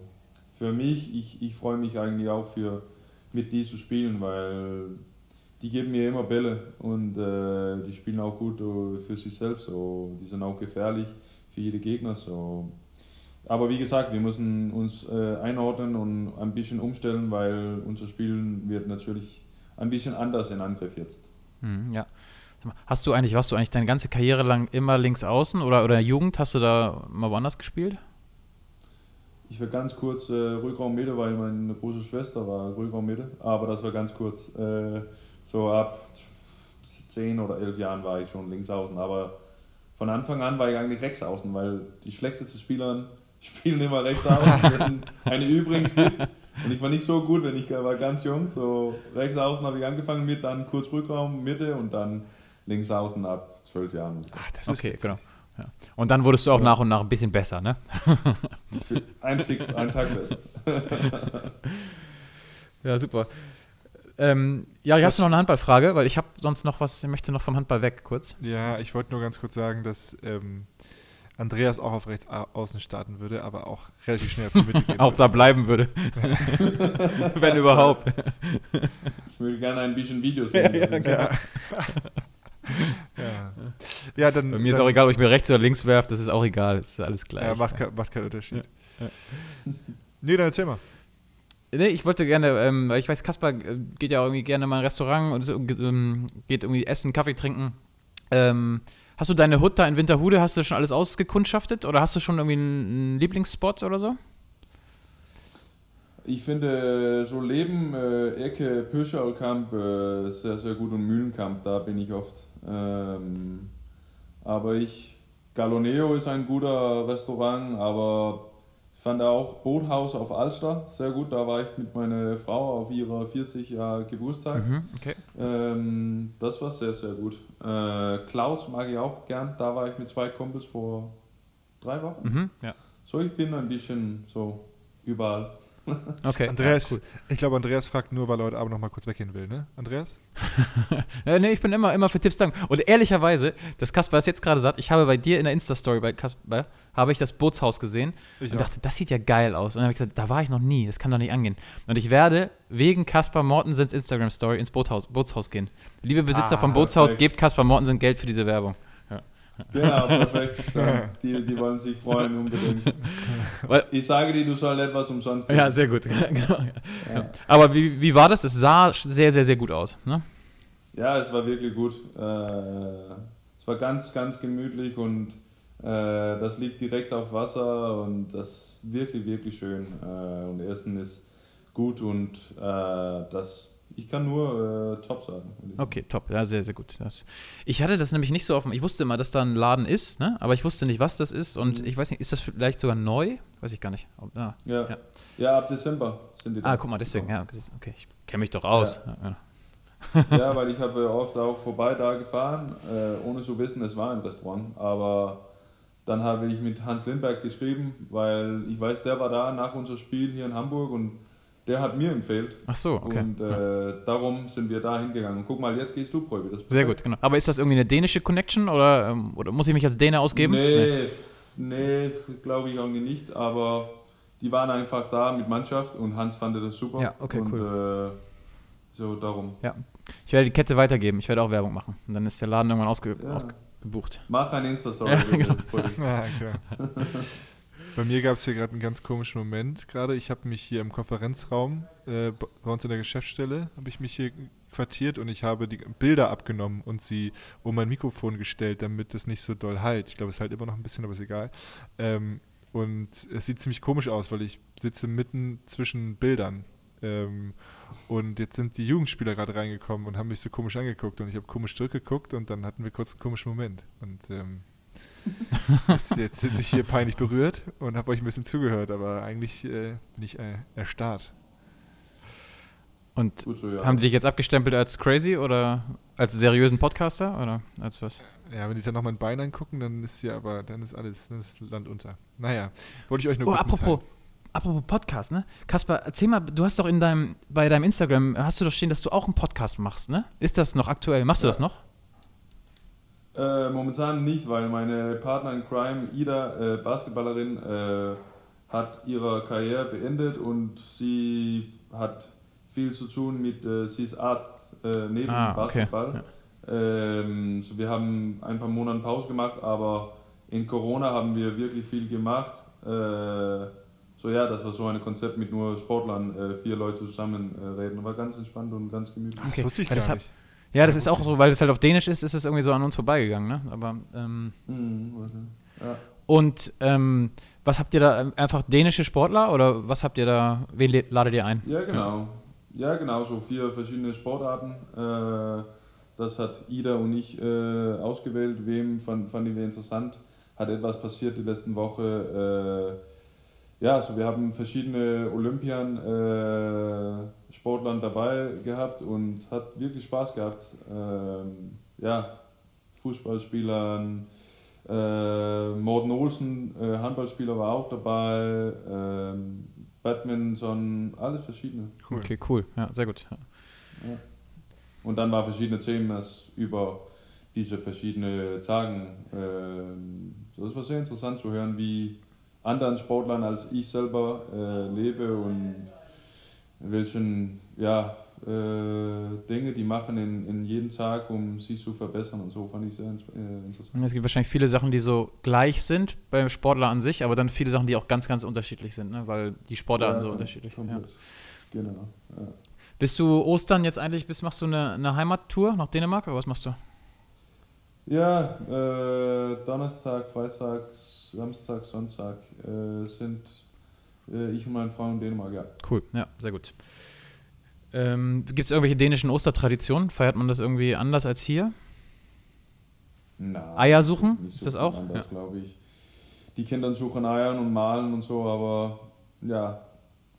für mich, ich, ich freue mich eigentlich auch für mit die zu spielen, weil die geben mir immer Bälle und äh, die spielen auch gut äh, für sich selbst. So, die sind auch gefährlich für jede Gegner. So. Aber wie gesagt, wir müssen uns äh, einordnen und ein bisschen umstellen, weil unser Spiel wird natürlich ein bisschen anders in Angriff jetzt. Mhm, ja. Hast du eigentlich, warst du eigentlich deine ganze Karriere lang immer links außen oder, oder Jugend? Hast du da mal woanders gespielt? Ich war ganz kurz äh, Rückraummeter, weil meine große Schwester war Rückraummeter, aber das war ganz kurz. Äh, so ab 10 oder 11 Jahren war ich schon links außen, aber von Anfang an war ich eigentlich rechts außen, weil die schlechtesten Spieler spielen immer rechts außen. Eine übrigens gibt, Und ich war nicht so gut, wenn ich war ganz jung. So rechts außen habe ich angefangen mit, dann kurz Rückraum, Mitte und dann links außen ab zwölf Jahren. Ach, das ist Okay, genau. Ja. Und dann wurdest du auch Ja. nach und nach ein bisschen besser, ne? Einzig, ein Tag besser. Ja, super. Ähm, ja, ich hast du noch eine Handballfrage, weil ich habe sonst noch was, ich möchte noch vom Handball weg kurz. Ja, ich wollte nur ganz kurz sagen, dass ähm, Andreas auch auf rechts au- außen starten würde, aber auch relativ schnell auf die Mitte gehen würde. da bleiben würde. Wenn überhaupt. Ich würde gerne ein bisschen Videos sehen. Ja. ja. ja, dann. Bei mir ist dann, auch egal, ob ich mir rechts oder links werfe, das ist auch egal, das ist alles gleich. Ja, macht, kein- macht keinen Unterschied. Ja. Nee, dann erzähl mal. Nee, ich wollte gerne, ähm, weil ich weiß, Kaspar äh, geht ja auch irgendwie gerne mal in ein Restaurant und ähm, geht irgendwie essen, Kaffee trinken. Ähm, hast du deine Hut da in Winterhude, hast du schon alles ausgekundschaftet oder hast du schon irgendwie einen, einen Lieblingsspot oder so? Ich finde so Leben, äh, Ecke Pirschaukamp äh, sehr, sehr gut und Mühlenkamp, da bin ich oft. Ähm, aber ich, Galoneo ist ein guter Restaurant, aber ich fand auch Boothaus auf Alster sehr gut. Da war ich mit meiner Frau auf ihrer 40 Jahr Geburtstag. Mhm, okay. Ähm, das war sehr, sehr gut. Äh, Clouds mag ich auch gern. Da war ich mit zwei Kumpels vor drei Wochen. Mhm, ja. So, ich bin ein bisschen so überall. Okay. Andreas, Ja, cool. ich glaube, Andreas fragt nur, weil er heute Abend noch mal kurz weggehen will, ne? Andreas? Ja, nee, ich bin immer, immer für Tipps dankbar. Und ehrlicherweise, dass Kaspar es jetzt gerade sagt, ich habe bei dir in der Insta-Story bei Kaspar, habe ich das Bootshaus gesehen Ich und auch. dachte, das sieht ja geil aus. Und dann habe ich gesagt, da war ich noch nie, das kann doch nicht angehen. Und ich werde wegen Kaspar Mortensens Instagram-Story ins Boothaus, Bootshaus gehen. Liebe Besitzer Ah, vom Bootshaus, perfekt. gebt Kaspar Mortensen Geld für diese Werbung. Genau, perfekt. Die, die wollen sich freuen unbedingt. Ich sage dir, du sollst etwas umsonst Ja, sehr gut. genau. ja. Aber wie, wie war das? Es sah sehr, sehr, sehr gut aus. Ne? Ja, es war wirklich gut. Äh, es war ganz, ganz gemütlich und äh, das liegt direkt auf Wasser und das ist wirklich, wirklich schön. Äh, und Essen ist gut und das, ich kann nur äh, top sagen. Okay, top. Ja, sehr, sehr gut. Das, ich hatte das nämlich nicht so offen. Ich wusste immer, dass da ein Laden ist, ne? aber ich wusste nicht, was das ist. Und Mhm. ich weiß nicht, ist das vielleicht sogar neu? Weiß ich gar nicht. Ob, ah. Ja. Ja. Ja. ab Dezember sind die da. ah, guck mal, deswegen. Ja, okay, okay. ich kenne mich doch aus. Ja. Ja. Ja, weil ich habe oft auch vorbei da gefahren, äh, ohne zu wissen, es war ein Restaurant. Aber dann habe ich mit Hans Lindberg geschrieben, weil ich weiß, der war da nach unserem Spiel hier in Hamburg und der hat mir empfehlt. Ach so, okay. Und ja. äh, darum sind wir da hingegangen. Und guck mal, jetzt gehst du, Probi. Sehr gut, genau. Aber ist das irgendwie eine dänische Connection oder, ähm, oder muss ich mich als Däne ausgeben? Nee, nee, glaube ich irgendwie nicht. Aber die waren einfach da mit Mannschaft und Hans fand das super. Ja, okay, und, äh, so darum. Ich werde die Kette weitergeben. Ich werde auch Werbung machen. Und dann ist der Laden irgendwann ausge Ja. ausgebucht. Mach ein Insta-Story. Ja, genau. Ja. Bei mir gab es hier gerade einen ganz komischen Moment gerade. Ich habe mich hier im Konferenzraum, äh, bei uns in der Geschäftsstelle, habe ich mich hier quartiert und ich habe die Bilder abgenommen und sie um mein Mikrofon gestellt, damit es nicht so doll halt. Ich glaube, es halt immer noch ein bisschen, aber ist egal. Ähm, und es sieht ziemlich komisch aus, weil ich sitze mitten zwischen Bildern. Ähm, und jetzt sind die Jugendspieler gerade reingekommen und haben mich so komisch angeguckt und ich habe komisch zurückgeguckt und dann hatten wir kurz einen komischen Moment. Und ähm, Jetzt, jetzt sitze ich hier peinlich berührt und habe euch ein bisschen zugehört, aber eigentlich äh, bin ich äh, erstarrt. Und so, ja. haben die dich jetzt abgestempelt als crazy oder als seriösen Podcaster oder als was? Ja, wenn die dann noch mein Bein angucken, dann ist hier aber, dann ist alles, dann ist Land unter. Naja, wollte ich euch nur Oh, kurz apropos, apropos Podcast, ne? Kaspar, erzähl mal, du hast doch in deinem, bei deinem Instagram, hast du doch stehen, dass du auch einen Podcast machst, ne? Ist das noch aktuell? Machst du Ja. das noch? Äh, momentan nicht, weil meine Partner in Crime, Ida, äh, Basketballerin, äh, hat ihre Karriere beendet und sie hat viel zu tun mit, äh, sie ist Arzt äh, neben Ah, okay. Basketball. Ähm, so wir haben ein paar Monate Pause gemacht, aber in Corona haben wir wirklich viel gemacht. Äh, so ja, das war so ein Konzept mit nur Sportlern, äh, vier Leute zusammen äh, reden. War ganz entspannt und ganz gemütlich. Das Okay, wusste ich gar das nicht. Ja, das ist auch so, weil es halt auf Dänisch ist, ist es irgendwie so an uns vorbeigegangen, ne? Aber, ähm, Mhm, ja. und ähm, was habt ihr da? ähm, Einfach dänische Sportler oder was habt ihr da? Wen ladet ihr ein? Ja, genau. Ja, genau, so vier verschiedene Sportarten. Äh, das hat Ida und ich äh, ausgewählt. Wem fand, fanden wir interessant? Hat etwas passiert die letzten Woche? ja, also wir haben verschiedene Olympian äh, Sportlern dabei gehabt und hat wirklich Spaß gehabt. Ähm, ja, Fußballspielern, äh, Morten Olsen, äh, Handballspieler war auch dabei, ähm, Badminton, alles verschiedene. Cool. Okay, cool. Ja, sehr gut. Ja. Ja. Und dann war verschiedene Themen über diese verschiedenen Tagen. Ähm, das war sehr interessant zu hören, wie anderen Sportlern als ich selber äh, lebe und welchen ja, äh, Dinge die machen in, in jeden Tag, um sich zu verbessern und so, fand ich sehr äh, interessant. Es gibt wahrscheinlich viele Sachen, die so gleich sind beim Sportler an sich, aber dann viele Sachen, die auch ganz, ganz unterschiedlich sind, ne? weil die Sportarten ja, so unterschiedlich sind. Ja. Genau. Ja. Bist du Ostern jetzt eigentlich, bist, machst du eine, eine Heimattour nach Dänemark oder was machst du? Ja, äh, Donnerstag, Freitag, Samstag, Sonntag äh, sind ich und meine Frau in Dänemark, ja. Cool, ja, sehr gut. Ähm, Gibt es irgendwelche dänischen Ostertraditionen? Feiert man das irgendwie anders als hier? Nein. Eier suchen? Ist so das auch? Anders, ja. glaube ich. Die Kinder suchen Eiern und malen und so, aber ja,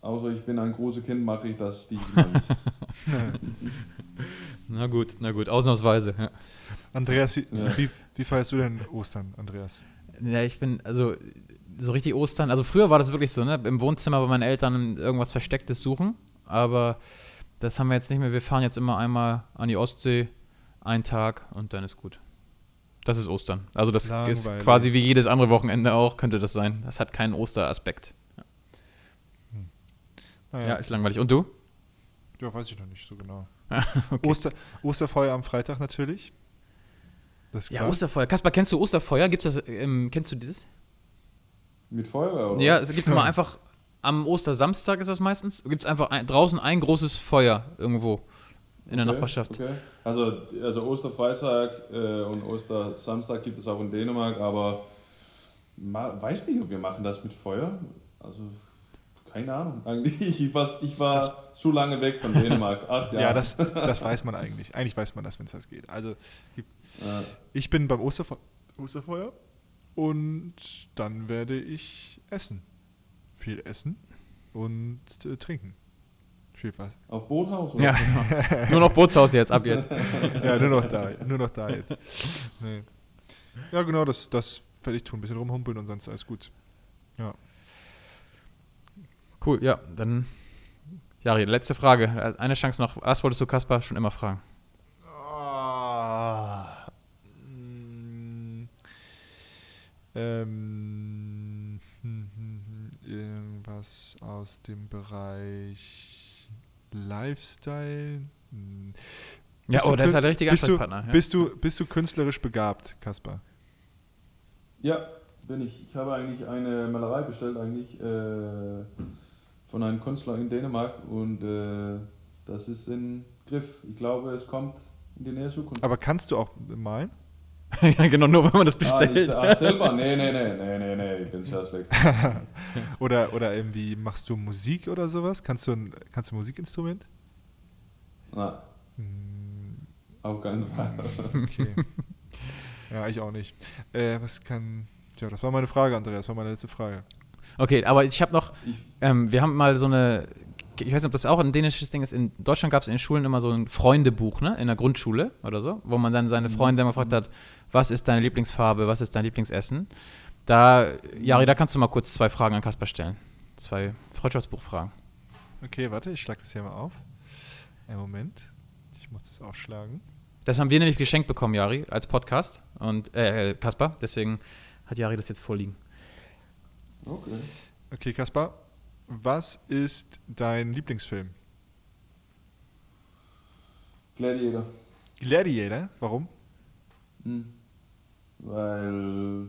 außer ich bin ein großes Kind, mache ich das diesmal nicht. na gut, na gut, ausnahmsweise. Ja. Andreas, wie, ja. wie, wie feierst du denn Ostern, Andreas? Ja, ich bin, also so richtig Ostern, also früher war das wirklich so, ne? Im Wohnzimmer bei meinen Eltern irgendwas Verstecktes suchen, aber das haben wir jetzt nicht mehr. Wir fahren jetzt immer einmal an die Ostsee, einen Tag und dann ist gut. Das ist Ostern. Also das Langweilig. ist quasi wie jedes andere Wochenende auch, könnte das sein. Das hat keinen Osteraspekt. Ja. Hm. Naja. ja, ist langweilig. Und du? Ja, weiß ich noch nicht so genau. okay. Oster, Osterfeuer am Freitag natürlich. ja, Osterfeuer. Kaspar, kennst du Osterfeuer? Gibt's das, ähm, kennst du dieses? Mit Feuer, oder? Ja, es gibt immer einfach, am Ostersamstag ist das meistens, gibt es einfach ein, draußen ein großes Feuer irgendwo in der Nachbarschaft. Okay. Also, also Osterfreitag äh, und Ostersamstag gibt es auch in Dänemark, aber ma, weiß nicht, ob wir machen das mit Feuer. Also keine Ahnung. Eigentlich, ich war, ich war das, zu lange weg von Dänemark. Acht Jahre. Ja, das, das weiß man eigentlich. Eigentlich weiß man das, wenn es das geht. Also, ich bin beim Osterfe Osterfeuer und dann werde ich essen. Viel essen und äh, trinken. Viel was. Auf Boothaus? Oder? Ja, genau. nur noch Bootshaus jetzt, ab jetzt. ja, nur noch da, nur noch da jetzt. Nee. Ja, genau, das, das werde ich tun. Ein bisschen rumhumpeln und sonst alles gut. Ja. Cool, ja, dann Jari, letzte Frage. Eine Chance noch. Was wolltest du Kaspar schon immer fragen? Ähm, hm, hm, hm, irgendwas aus dem Bereich Lifestyle. Hm. Ja, oh, das ist halt der richtige Ansprechpartner. Bist, ja. bist, du, bist du künstlerisch begabt, Kaspar? Ja, bin ich. Ich habe eigentlich eine Malerei bestellt, eigentlich äh, von einem Künstler in Dänemark und äh, das ist in Griff. Ich glaube, es kommt in die nähe Zukunft. Aber kannst du auch malen? ja, genau, nur wenn man das bestellt. Ah, ach, selber? Nee, nee, nee, nee, nee, nee, ich bin sehr schlecht. oder, oder irgendwie machst du Musik oder sowas? Kannst du ein, kannst du ein Musikinstrument? Na. Hm. Auf keinen Fall. okay. Ja, ich auch nicht. Äh, was kann. Tja, das war meine Frage, Andreas, das war meine letzte Frage. Okay, aber ich habe noch. Ähm, wir haben mal so eine ich weiß nicht, ob das auch ein dänisches Ding ist. In Deutschland gab es in Schulen immer so ein Freundebuch, ne? In der Grundschule oder so, wo man dann seine mhm. Freunde immer gefragt hat, was ist deine Lieblingsfarbe, was ist dein Lieblingsessen? Da, Jari, da kannst du mal kurz zwei Fragen an Kasper stellen. Zwei Freundschaftsbuchfragen. Okay, warte, ich schlage das hier mal auf. Einen Moment. Ich muss das aufschlagen. Das haben wir nämlich geschenkt bekommen, Jari, als Podcast. Und, äh, äh Kaspar. Deswegen hat Jari das jetzt vorliegen. Okay. Okay, Kaspar. Was ist dein Lieblingsfilm? Gladiator. Gladiator? Warum? Hm. Weil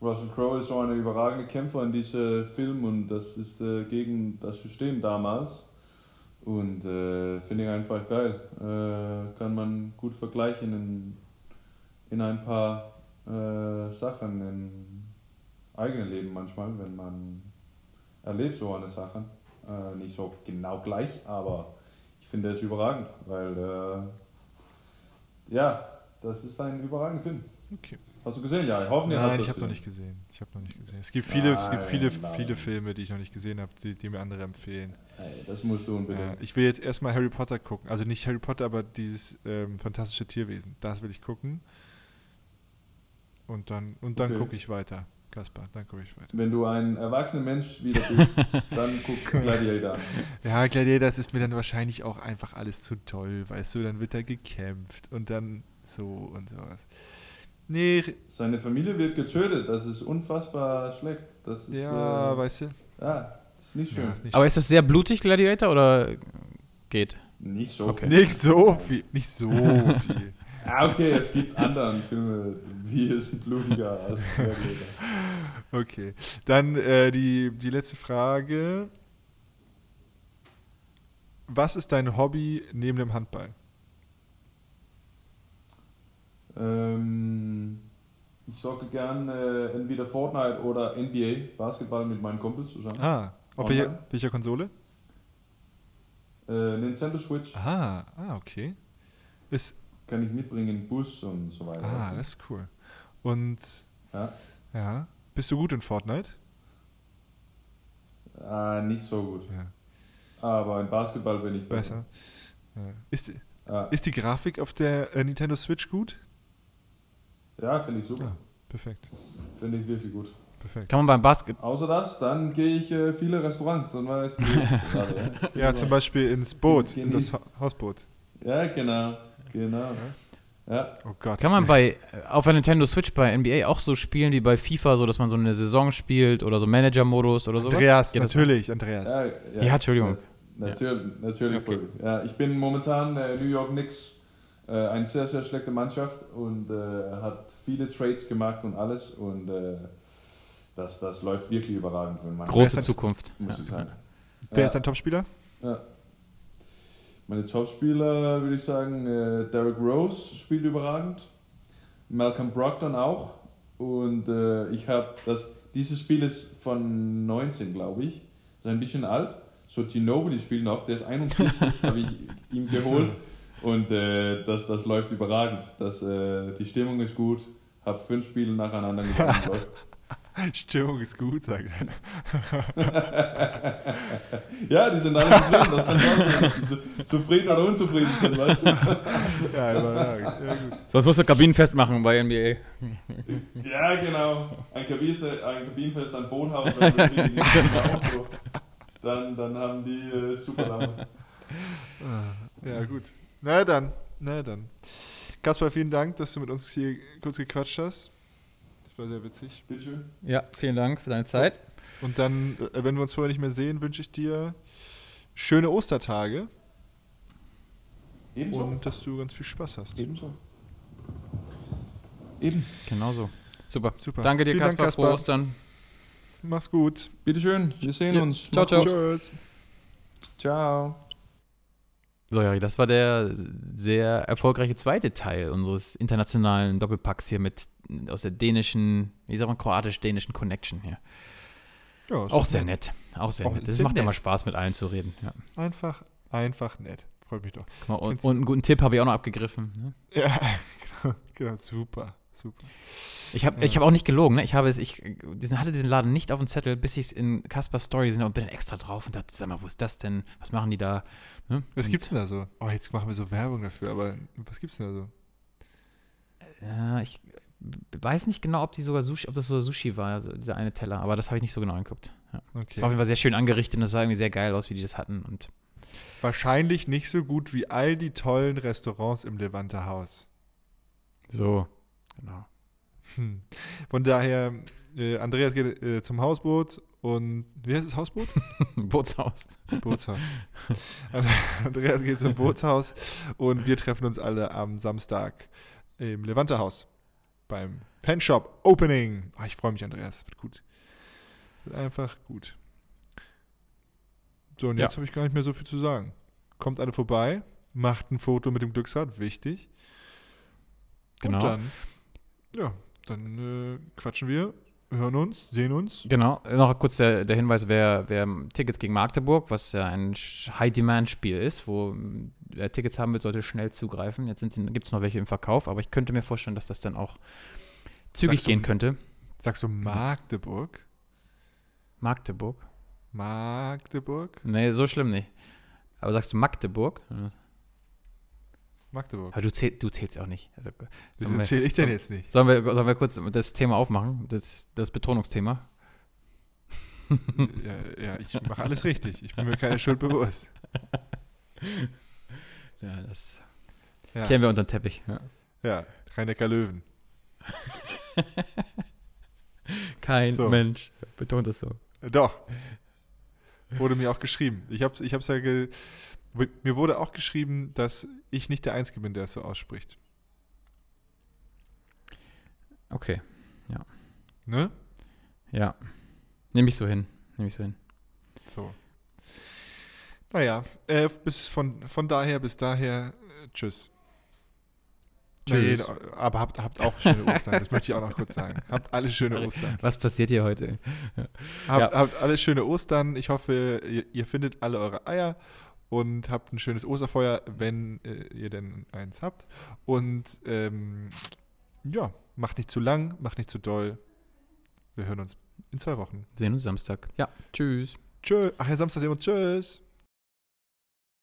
Russell Crowe ist so ein überragender Kämpfer in diesem Film und das ist äh, gegen das System damals. Und äh, finde ich einfach geil. Äh, kann man gut vergleichen in, in ein paar äh, Sachen im eigenen Leben manchmal, wenn man erlebe so eine Sache. Äh, nicht so genau gleich, aber ich finde es überragend, weil äh, ja, das ist ein überragender Film. Okay. Hast du gesehen? Ja, hoffentlich hast Nein, du ich habe noch gesehen. nicht gesehen. Ich habe noch nicht gesehen. Es gibt viele, es gibt Nein, viele, nein. viele Filme, die ich noch nicht gesehen habe, die, die mir andere empfehlen. Ey, das musst du unbedingt. Ja, ich will jetzt erstmal Harry Potter gucken. Also nicht Harry Potter, aber dieses ähm, fantastische Tierwesen. Das will ich gucken. Und dann, und dann Okay. gucke ich weiter. Kaspar, dann gucke ich weiter. Wenn du ein erwachsener Mensch wieder bist, dann guck Gladiator an. Ja, Gladiator, das ist mir dann wahrscheinlich auch einfach alles zu toll, weißt du, dann wird da gekämpft und dann so und sowas. Nee, Seine Familie wird getötet, das ist unfassbar schlecht. Das ist, ja, äh, weißt du. ja, das ist nicht schön. Ja, ist nicht Aber ist das sehr blutig, Gladiator, oder geht? nicht so Okay. viel. Nicht so viel. Nicht so viel. Ah, okay, es gibt andere Filme, wie es blutiger als Gladiator. Okay. Dann äh, die, die letzte Frage. Was ist dein Hobby neben dem Handball? Ähm, ich zocke gern äh, entweder Fortnite oder NBA, Basketball mit meinen Kumpels zusammen. Ah, auf welcher, welcher Konsole? Äh, Nintendo Switch Ah, ah, okay. Ist, kann ich mitbringen, Bus und so weiter. ah, das ist cool. Und, ja. ja, bist du gut in Fortnite? Ah, nicht so gut. Ja, Aber im Basketball bin ich besser. besser. Ja. Ist, Ja, ist die Grafik auf der äh, Nintendo Switch gut? Ja finde ich super. Ja. Perfekt, Finde ich wirklich gut. perfekt. Kann man beim Basket. Außer das, dann gehe ich äh, viele Restaurants. Dann weißt du jetzt gerade, ja. Ja, zum Beispiel ins Boot, in das Hausboot. Ja, genau. Genau. Ja. Oh Gott. Kann man bei auf der Nintendo Switch bei NBA auch so spielen wie bei FIFA, so dass man so eine Saison spielt oder so Manager-Modus oder sowas? Andreas, Geht natürlich, Andreas. Ja, Ja, Entschuldigung. das- Natürlich, natürlich. Okay. Ja, ich bin momentan äh, New York Knicks, äh, eine sehr, sehr schlechte Mannschaft und äh, hat viele Trades gemacht und alles und äh, das, das läuft wirklich überragend für meine Große Zukunft. muss Ja. ich sagen. Wer ja, ist dein Topspieler? ja. Meine Topspieler würde ich sagen, äh, Derrick Rose spielt überragend, Malcolm Brogdon auch und äh, ich habe das, dieses Spiel ist von 19, glaube ich, ist ein bisschen alt. So Ginobili spielt noch, der ist 41, habe ich ihm geholt und äh, das, das läuft überragend. Das, äh, die Stimmung ist gut, habe fünf Spiele nacheinander gewonnen. Stimmung ist gut, sagt er. Ja, die sind alle zufrieden, das kann auch sein, zu- zufrieden oder unzufrieden sind, weißt du? Ja, überragend. Ja, gut. Sonst musst du Kabinenfest machen bei NBA. Ja, genau. Ein, Kabinfest, ein Kabinenfest, ein die Auto, dann, dann haben die äh, super Laune. Ja, gut. Na dann, na dann. Kaspar, vielen Dank, dass du mit uns hier kurz gequatscht hast. Das war sehr witzig. Bitteschön. Ja, vielen Dank für deine Zeit. Und dann, äh, wenn wir uns vorher nicht mehr sehen, wünsche ich dir schöne Ostertage Ebenso. und dass du ganz viel Spaß hast. Ebenso. Eben. Genau so. Super. Super. Danke dir, Vielen Dank, Kaspar. Frohe Kaspar. Ostern. Mach's gut. Bitteschön. Wir sehen Ja, uns. ciao, Mach's ciao. gut. Tschüss. Ciao. So, Jari, das war der sehr erfolgreiche zweite Teil unseres internationalen Doppelpacks hier mit aus der dänischen, wie sagt man, kroatisch-dänischen Connection hier. Ja, Auch sehr nett. Auch sehr Auch nett. Das macht ja nett. mal Spaß, mit allen zu reden. Ja. Einfach, einfach nett. Freut mich doch. Mal, und, und einen guten Tipp habe ich auch noch abgegriffen. Ne? Ja, genau, genau super, super. Ich habe Ja. ich hab auch nicht gelogen. Ne? Ich habe es, ich diesen, hatte diesen Laden nicht auf dem Zettel, bis ich es in Kaspers Story gesehen habe und bin dann extra drauf und dachte, sag mal, wo ist das denn? Was machen die da? Ne? Was Und, gibt's denn da so? Oh, jetzt machen wir so Werbung dafür, aber was gibt's denn da so? Ja, ich weiß nicht genau, ob die sogar Sushi, ob das so Sushi war, also dieser eine Teller, aber das habe ich nicht so genau angeguckt. Ja. Es war auf Okay. jeden Fall sehr schön angerichtet und das sah irgendwie sehr geil aus, wie die das hatten. Und Wahrscheinlich nicht so gut wie all die tollen Restaurants im Levante Haus. so, genau. Hm. Von daher, äh, Andreas geht äh, zum Hausboot und wie heißt das Hausboot? Bootshaus. Bootshaus. Andreas geht zum Bootshaus und wir treffen uns alle am Samstag im Levante Haus beim Fanshop Opening. Ah, ich freue mich, Andreas. Wird gut. Wird einfach gut. So, und Ja. jetzt habe ich gar nicht mehr so viel zu sagen. Kommt alle vorbei, macht ein Foto mit dem Glücksrad, wichtig. Genau. Und dann, ja, dann äh, quatschen wir, hören uns, sehen uns. Genau. Noch kurz der, der Hinweis, wer, wer Tickets gegen Magdeburg, was ja ein High-Demand-Spiel ist, wo m, wer Tickets haben will, sollte schnell zugreifen. Jetzt gibt es noch welche im Verkauf, aber ich könnte mir vorstellen, dass das dann auch zügig du- gehen könnte. Sagst du Magdeburg? Magdeburg. Magdeburg? Nee, so schlimm nicht. Aber sagst du Magdeburg? Magdeburg. Aber du, zähl, du zählst auch nicht. Also, Wieso wir, erzähle ich denn jetzt nicht? sollen, wir, sollen wir kurz das Thema aufmachen? Das, das Betonungsthema? ja, ja, ich mache alles richtig. Ich bin mir keine Schuld bewusst. Ja, das Ja, kehren wir unter den Teppich. Ja. ja Rhein-Neckar Löwen. Kein So. Mensch betont es so. Doch. Wurde mir auch geschrieben. Ich habe ich hab's ja ge mir wurde auch geschrieben, dass ich nicht der Einzige bin, der es so ausspricht. Okay, Ne? ja. Nehme ich so hin. Nehme ich so hin. So. Naja, äh, bis von, von daher bis daher, äh, tschüss. Tschüss. Nee, aber habt, habt auch schöne Ostern, das möchte ich auch noch kurz sagen. Habt alle schöne Ostern. Was passiert hier heute? Habt, habt alle schöne Ostern. Ich hoffe, ihr, ihr findet alle eure Eier und habt ein schönes Osterfeuer, wenn äh, ihr denn eins habt. Und ähm, ja, macht nicht zu lang, macht nicht zu doll. Wir hören uns in zwei Wochen. Sehen uns Samstag. Ja, tschüss. Tschö. Ach ja, Samstag sehen wir uns. Tschüss.